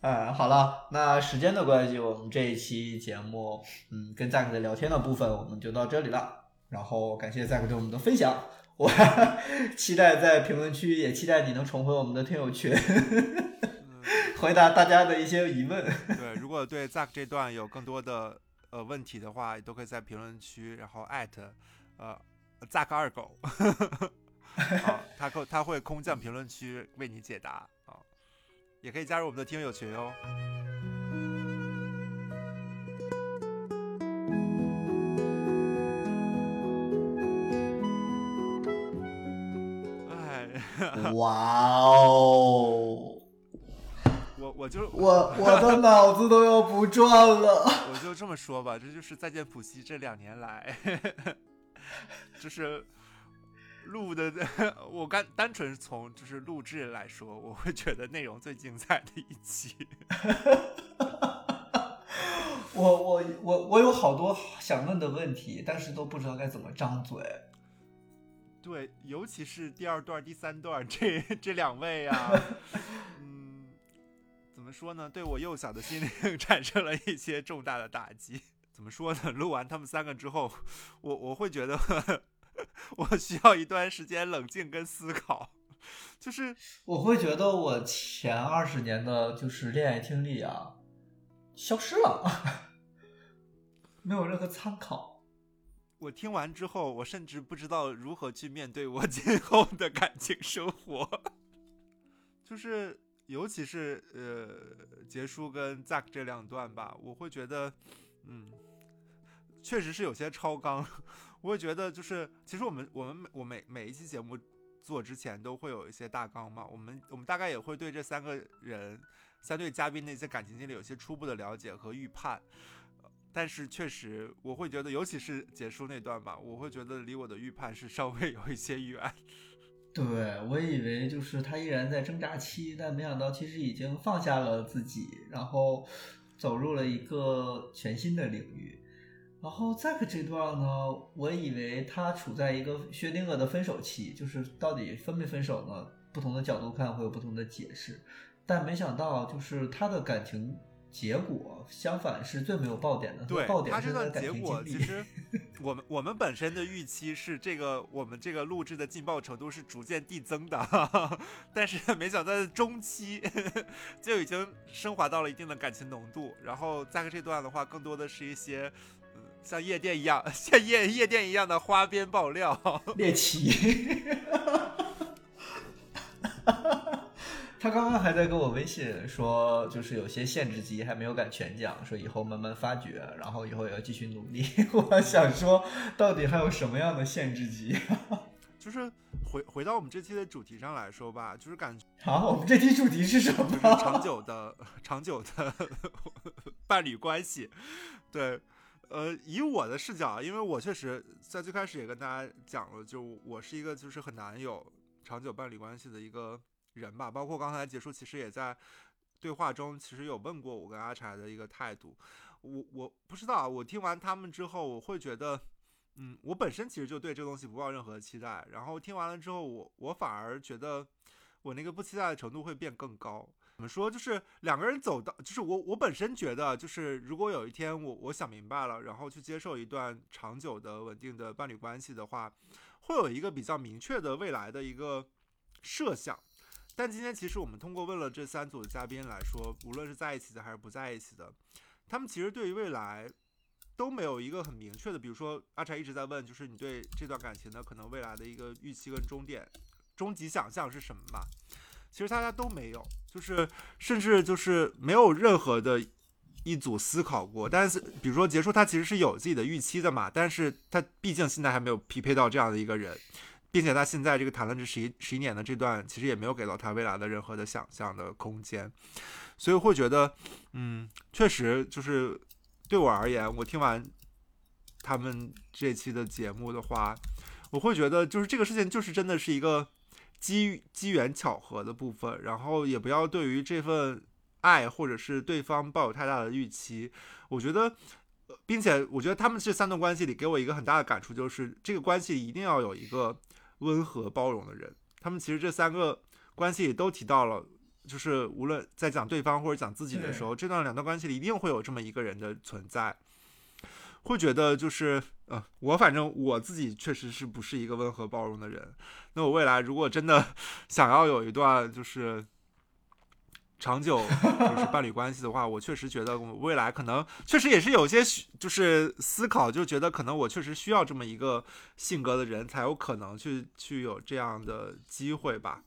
哎，好了，那时间的关系，我们这一期节目，嗯，跟 Zack 的聊天的部分，我们就到这里了。然后感谢 Zack 对我们的分享，我 期待在评论区，也期待你能重回我们的听友群，回答大家的一些疑问。对，如果对 Zack 这段有更多的呃问题的话，都可以在评论区，然后艾特呃 Zack 二狗，好，他空他会空降评论区为你解答啊，也可以加入我们的听友群哦。哇哦！我我就我我的脑子都要不转了。我就这么说吧，这就是再见普西这两年来，就是录的。我单单纯从就是录制来说，我会觉得内容最精彩的一期。我我我我有好多想问的问题，但是都不知道该怎么张嘴。对，尤其是第二段、第三段这这两位啊，嗯，怎么说呢？对我幼小的心灵 产生了一些重大的打击。怎么说呢？录完他们三个之后，我我会觉得 我需要一段时间冷静跟思考。就是我会觉得我前二十年的就是恋爱经历啊，消失了，没有任何参考。我听完之后，我甚至不知道如何去面对我今后的感情生活。就是，尤其是呃，结束跟 Zack 这两段吧，我会觉得，嗯，确实是有些超纲。我会觉得，就是其实我们我们我每每一期节目做之前都会有一些大纲嘛，我们我们大概也会对这三个人、三对嘉宾的一些感情经历有些初步的了解和预判。但是确实，我会觉得，尤其是结束那段吧，我会觉得离我的预判是稍微有一些远。对我以为就是他依然在挣扎期，但没想到其实已经放下了自己，然后走入了一个全新的领域。然后 Zack 这段呢，我以为他处在一个薛定谔的分手期，就是到底分没分手呢？不同的角度看会有不同的解释，但没想到就是他的感情。结果，相反是最没有爆点的。对，爆点他这段感结果其实 我们我们本身的预期是这个我们这个录制的劲爆程度是逐渐递增的，但是没想到在中期就已经升华到了一定的感情浓度。然后再看这段的话，更多的是一些嗯像夜店一样 像夜夜店一样的花边爆料。猎奇。他刚刚还在跟我微信说，就是有些限制级还没有敢全讲，说以后慢慢发掘，然后以后也要继续努力。我想说，到底还有什么样的限制级？就是回回到我们这期的主题上来说吧，就是感觉好，我们这期主题是什么？就是长久的长久的伴侣关系。对，呃，以我的视角，因为我确实在最开始也跟大家讲了，就我是一个就是很难有长久伴侣关系的一个。人吧，包括刚才结束，其实也在对话中，其实有问过我跟阿柴的一个态度。我我不知道，我听完他们之后，我会觉得，嗯，我本身其实就对这个东西不抱任何期待。然后听完了之后，我我反而觉得我那个不期待的程度会变更高。怎么说？就是两个人走到，就是我我本身觉得，就是如果有一天我我想明白了，然后去接受一段长久的稳定的伴侣关系的话，会有一个比较明确的未来的一个设想。但今天其实我们通过问了这三组的嘉宾来说，无论是在一起的还是不在一起的，他们其实对于未来都没有一个很明确的。比如说阿柴一直在问，就是你对这段感情的可能未来的一个预期跟终点、终极想象是什么嘛？其实大家都没有，就是甚至就是没有任何的一组思考过。但是比如说结束，他其实是有自己的预期的嘛，但是他毕竟现在还没有匹配到这样的一个人。并且他现在这个谈了这十一十一年的这段，其实也没有给到他未来的任何的想象的空间，所以会觉得，嗯，确实就是对我而言，我听完他们这期的节目的话，我会觉得就是这个事情就是真的是一个机机缘巧合的部分，然后也不要对于这份爱或者是对方抱有太大的预期。我觉得，并且我觉得他们这三段关系里给我一个很大的感触，就是这个关系一定要有一个。温和包容的人，他们其实这三个关系也都提到了，就是无论在讲对方或者讲自己的时候，这段两段关系里一定会有这么一个人的存在，会觉得就是，呃，我反正我自己确实是不是一个温和包容的人，那我未来如果真的 想要有一段就是。长久就是 伴侣关系的话，我确实觉得我未来可能确实也是有些就是思考，就觉得可能我确实需要这么一个性格的人才有可能去去有这样的机会吧。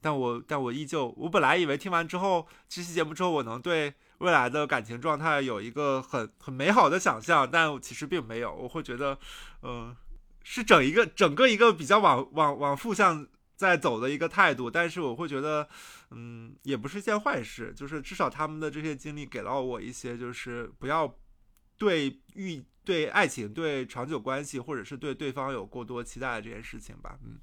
但我但我依旧，我本来以为听完之后这期节目之后，我能对未来的感情状态有一个很很美好的想象，但其实并没有。我会觉得，嗯，是整一个整个一个比较往往往负向。在走的一个态度，但是我会觉得，嗯，也不是件坏事。就是至少他们的这些经历给了我一些，就是不要对遇对爱情、对长久关系，或者是对对方有过多期待的这件事情吧。嗯。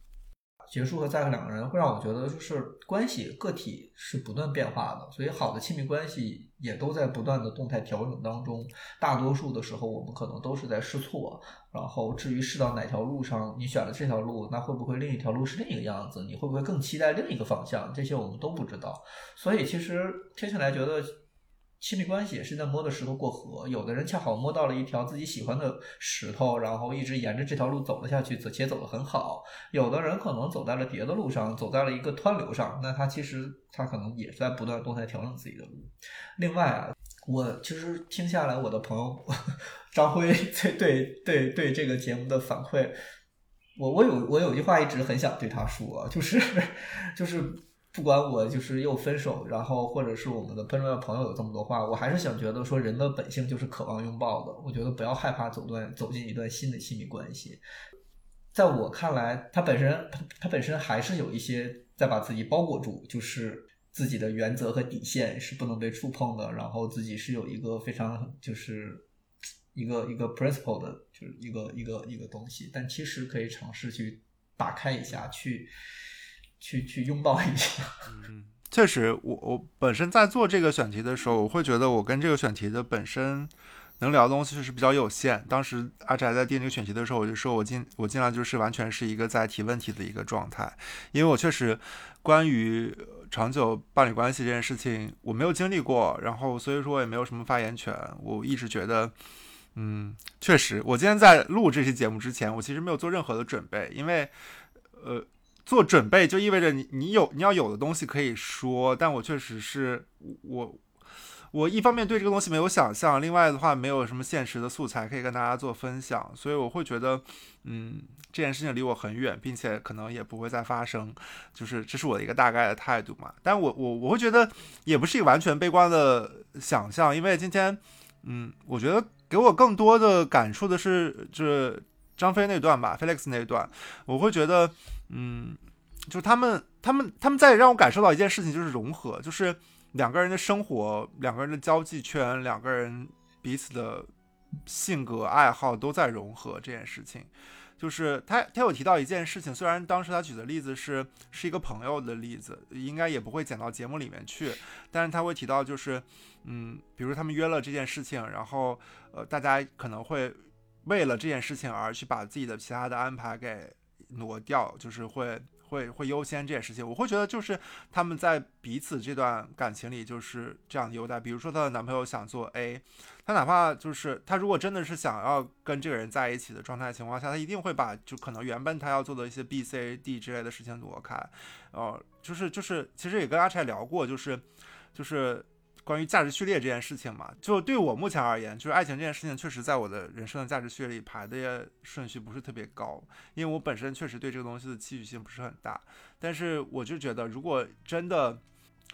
结束和在和两个人会让我觉得，就是关系个体是不断变化的，所以好的亲密关系也都在不断的动态调整当中。大多数的时候，我们可能都是在试错。然后至于试到哪条路上，你选了这条路，那会不会另一条路是另一个样子？你会不会更期待另一个方向？这些我们都不知道。所以其实听起来觉得。亲密关系也是在摸着石头过河，有的人恰好摸到了一条自己喜欢的石头，然后一直沿着这条路走了下去，且走得很好。有的人可能走在了别的路上，走在了一个湍流上，那他其实他可能也在不断动态调整自己的路。另外啊，我其实听下来，我的朋友 张辉对对对对这个节目的反馈，我我有我有句话一直很想对他说，就是就是。不管我就是又分手，然后或者是我们的喷的朋友有这么多话，我还是想觉得说人的本性就是渴望拥抱的。我觉得不要害怕走段走进一段新的亲密关系。在我看来，他本身他他本身还是有一些在把自己包裹住，就是自己的原则和底线是不能被触碰的。然后自己是有一个非常就是一个一个 principle 的，就是一个一个一个东西。但其实可以尝试去打开一下，去。去去拥抱一下。嗯，确实，我我本身在做这个选题的时候，我会觉得我跟这个选题的本身能聊的东西是比较有限。当时阿宅在定这个选题的时候，我就说我尽我尽量就是完全是一个在提问题的一个状态，因为我确实关于长久伴侣关系这件事情我没有经历过，然后所以说我也没有什么发言权。我一直觉得，嗯，确实，我今天在录这期节目之前，我其实没有做任何的准备，因为呃，做准备就意味着你你有你要有的东西可以说，但我确实是我。我一方面对这个东西没有想象，另外的话没有什么现实的素材可以跟大家做分享，所以我会觉得，嗯，这件事情离我很远，并且可能也不会再发生，就是这是我的一个大概的态度嘛。但我我我会觉得也不是一个完全悲观的想象，因为今天，嗯，我觉得给我更多的感触的是，就是张飞那段吧，Felix 那段，我会觉得，嗯，就是他们他们他们在让我感受到一件事情，就是融合，就是。两个人的生活，两个人的交际圈，两个人彼此的性格爱好都在融合这件事情，就是他他有提到一件事情，虽然当时他举的例子是是一个朋友的例子，应该也不会剪到节目里面去，但是他会提到就是，嗯，比如他们约了这件事情，然后呃大家可能会为了这件事情而去把自己的其他的安排给挪掉，就是会。会会优先这件事情，我会觉得就是他们在彼此这段感情里就是这样的优待。比如说她的男朋友想做 A，她哪怕就是她如果真的是想要跟这个人在一起的状态情况下，她一定会把就可能原本她要做的一些 B、C、D 之类的事情挪开。哦，就是就是其实也跟阿柴聊过，就是就是。关于价值序列这件事情嘛，就对我目前而言，就是爱情这件事情，确实在我的人生的价值序列里排的顺序不是特别高，因为我本身确实对这个东西的期许性不是很大。但是我就觉得，如果真的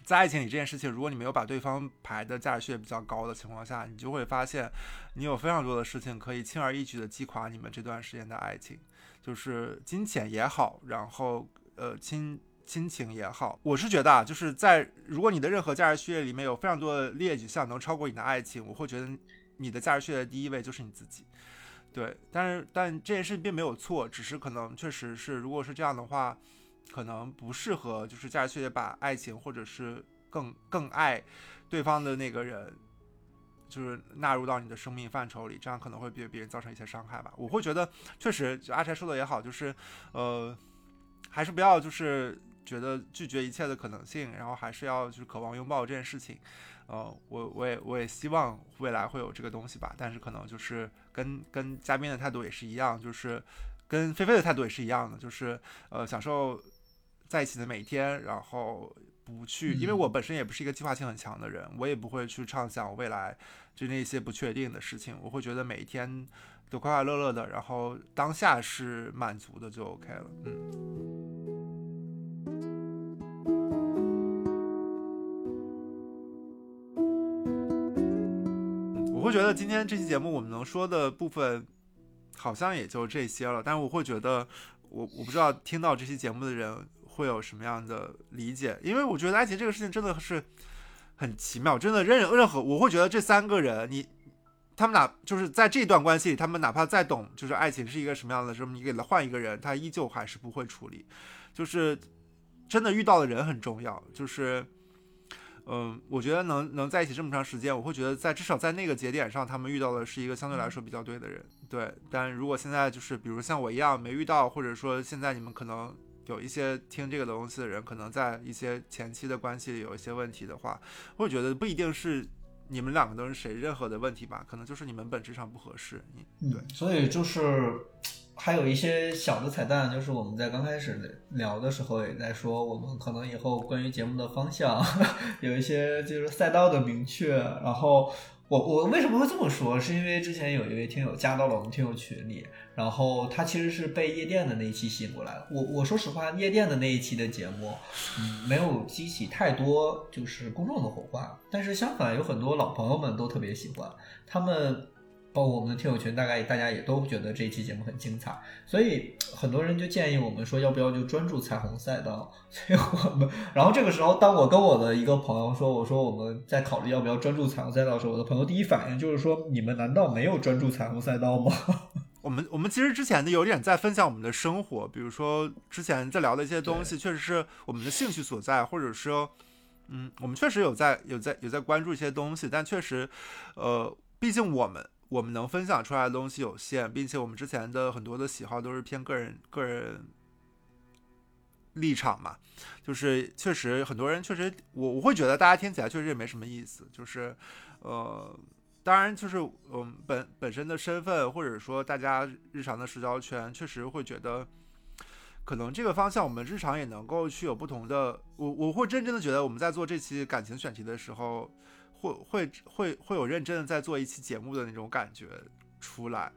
在爱情里这件事情，如果你没有把对方排的价值序列比较高的情况下，你就会发现，你有非常多的事情可以轻而易举的击垮你们这段时间的爱情，就是金钱也好，然后呃亲。亲情也好，我是觉得啊，就是在如果你的任何价值序列里面有非常多的列举项能超过你的爱情，我会觉得你的价值序列第一位就是你自己。对，但是但这件事并没有错，只是可能确实是，如果是这样的话，可能不适合就是价值序列把爱情或者是更更爱对方的那个人，就是纳入到你的生命范畴里，这样可能会对别人造成一些伤害吧。我会觉得确实，就阿柴说的也好，就是呃，还是不要就是。觉得拒绝一切的可能性，然后还是要就是渴望拥抱这件事情，呃，我我也我也希望未来会有这个东西吧，但是可能就是跟跟嘉宾的态度也是一样，就是跟菲菲的态度也是一样的，就是呃享受在一起的每一天，然后不去，因为我本身也不是一个计划性很强的人，我也不会去畅想未来就那些不确定的事情，我会觉得每一天都快快乐乐的，然后当下是满足的就 OK 了，嗯。我会觉得今天这期节目我们能说的部分，好像也就这些了。但是我会觉得，我我不知道听到这期节目的人会有什么样的理解，因为我觉得爱情这个事情真的是很奇妙，真的任任何我会觉得这三个人，你他们哪就是在这段关系里，他们哪怕再懂就是爱情是一个什么样的什么，你给他换一个人，他依旧还是不会处理。就是真的遇到的人很重要，就是。嗯，我觉得能能在一起这么长时间，我会觉得在至少在那个节点上，他们遇到的是一个相对来说比较对的人。对，但如果现在就是比如像我一样没遇到，或者说现在你们可能有一些听这个东西的人，可能在一些前期的关系里有一些问题的话，会觉得不一定是你们两个都是谁任何的问题吧，可能就是你们本质上不合适。对，所以就是。还有一些小的彩蛋，就是我们在刚开始聊的时候也在说，我们可能以后关于节目的方向 有一些就是赛道的明确。然后我我为什么会这么说？是因为之前有一位听友加到了我们听友群里，然后他其实是被夜店的那一期吸引过来的。我我说实话，夜店的那一期的节目，嗯，没有激起太多就是公众的火花，但是相反有很多老朋友们都特别喜欢他们。包括我们的听友群，大概大家也都觉得这一期节目很精彩，所以很多人就建议我们说，要不要就专注彩虹赛道？所以我们，然后这个时候，当我跟我的一个朋友说，我说我们在考虑要不要专注彩虹赛道的时候，我的朋友第一反应就是说，你们难道没有专注彩虹赛道吗？我们我们其实之前的有点在分享我们的生活，比如说之前在聊的一些东西，确实是我们的兴趣所在，或者说，嗯，我们确实有在有在有在关注一些东西，但确实，呃。毕竟我们我们能分享出来的东西有限，并且我们之前的很多的喜好都是偏个人个人立场嘛，就是确实很多人确实我我会觉得大家听起来确实也没什么意思，就是呃。当然，就是我们本本身的身份，或者说大家日常的社交圈，确实会觉得，可能这个方向我们日常也能够去有不同的。我我会真正的觉得，我们在做这期感情选题的时候，会会会会有认真的在做一期节目的那种感觉出来，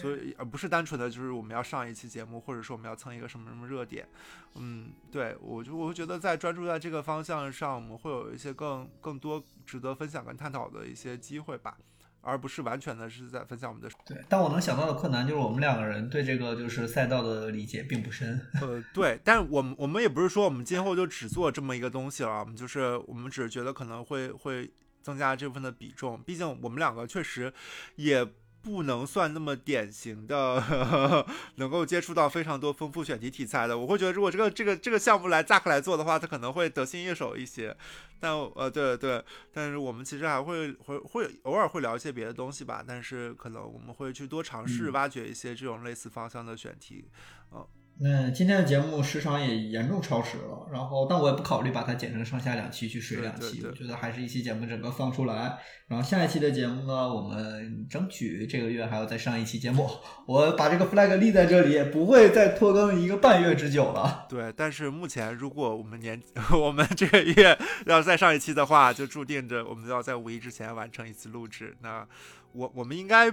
所以而不是单纯的就是我们要上一期节目，或者说我们要蹭一个什么什么热点。嗯，对我就我会觉得在专注在这个方向上，我们会有一些更更多值得分享跟探讨的一些机会吧。而不是完全的是在分享我们的对，但我能想到的困难就是我们两个人对这个就是赛道的理解并不深。呃，对，但我们我们也不是说我们今后就只做这么一个东西了，我们就是我们只是觉得可能会会增加这部分的比重，毕竟我们两个确实也。不能算那么典型的，能够接触到非常多丰富选题题材的。我会觉得，如果这个这个这个项目来 Zack 来做的话，他可能会得心应手一些。但呃，对对，但是我们其实还会会会偶尔会聊一些别的东西吧。但是可能我们会去多尝试挖掘一些这种类似方向的选题，嗯。那今天的节目时长也严重超时了，然后但我也不考虑把它剪成上下两期去水两期，我觉得还是一期节目整个放出来，然后下一期的节目呢，我们争取这个月还要再上一期节目，我把这个 flag 立在这里，不会再拖更一个半月之久了。对，但是目前如果我们年 我们这个月要再上一期的话，就注定着我们要在五一之前完成一次录制，那我我们应该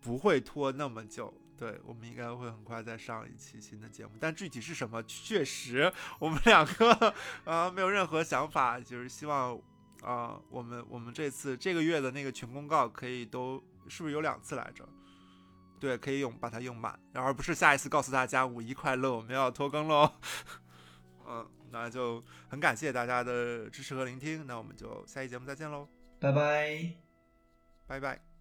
不会拖那么久。对，我们应该会很快再上一期新的节目，但具体是什么，确实我们两个啊没有任何想法，就是希望啊我们我们这次这个月的那个群公告可以都是不是有两次来着？对，可以用把它用满，而不是下一次告诉大家五一快乐，我们要拖更喽。嗯，那就很感谢大家的支持和聆听，那我们就下期节目再见喽，拜拜，拜拜。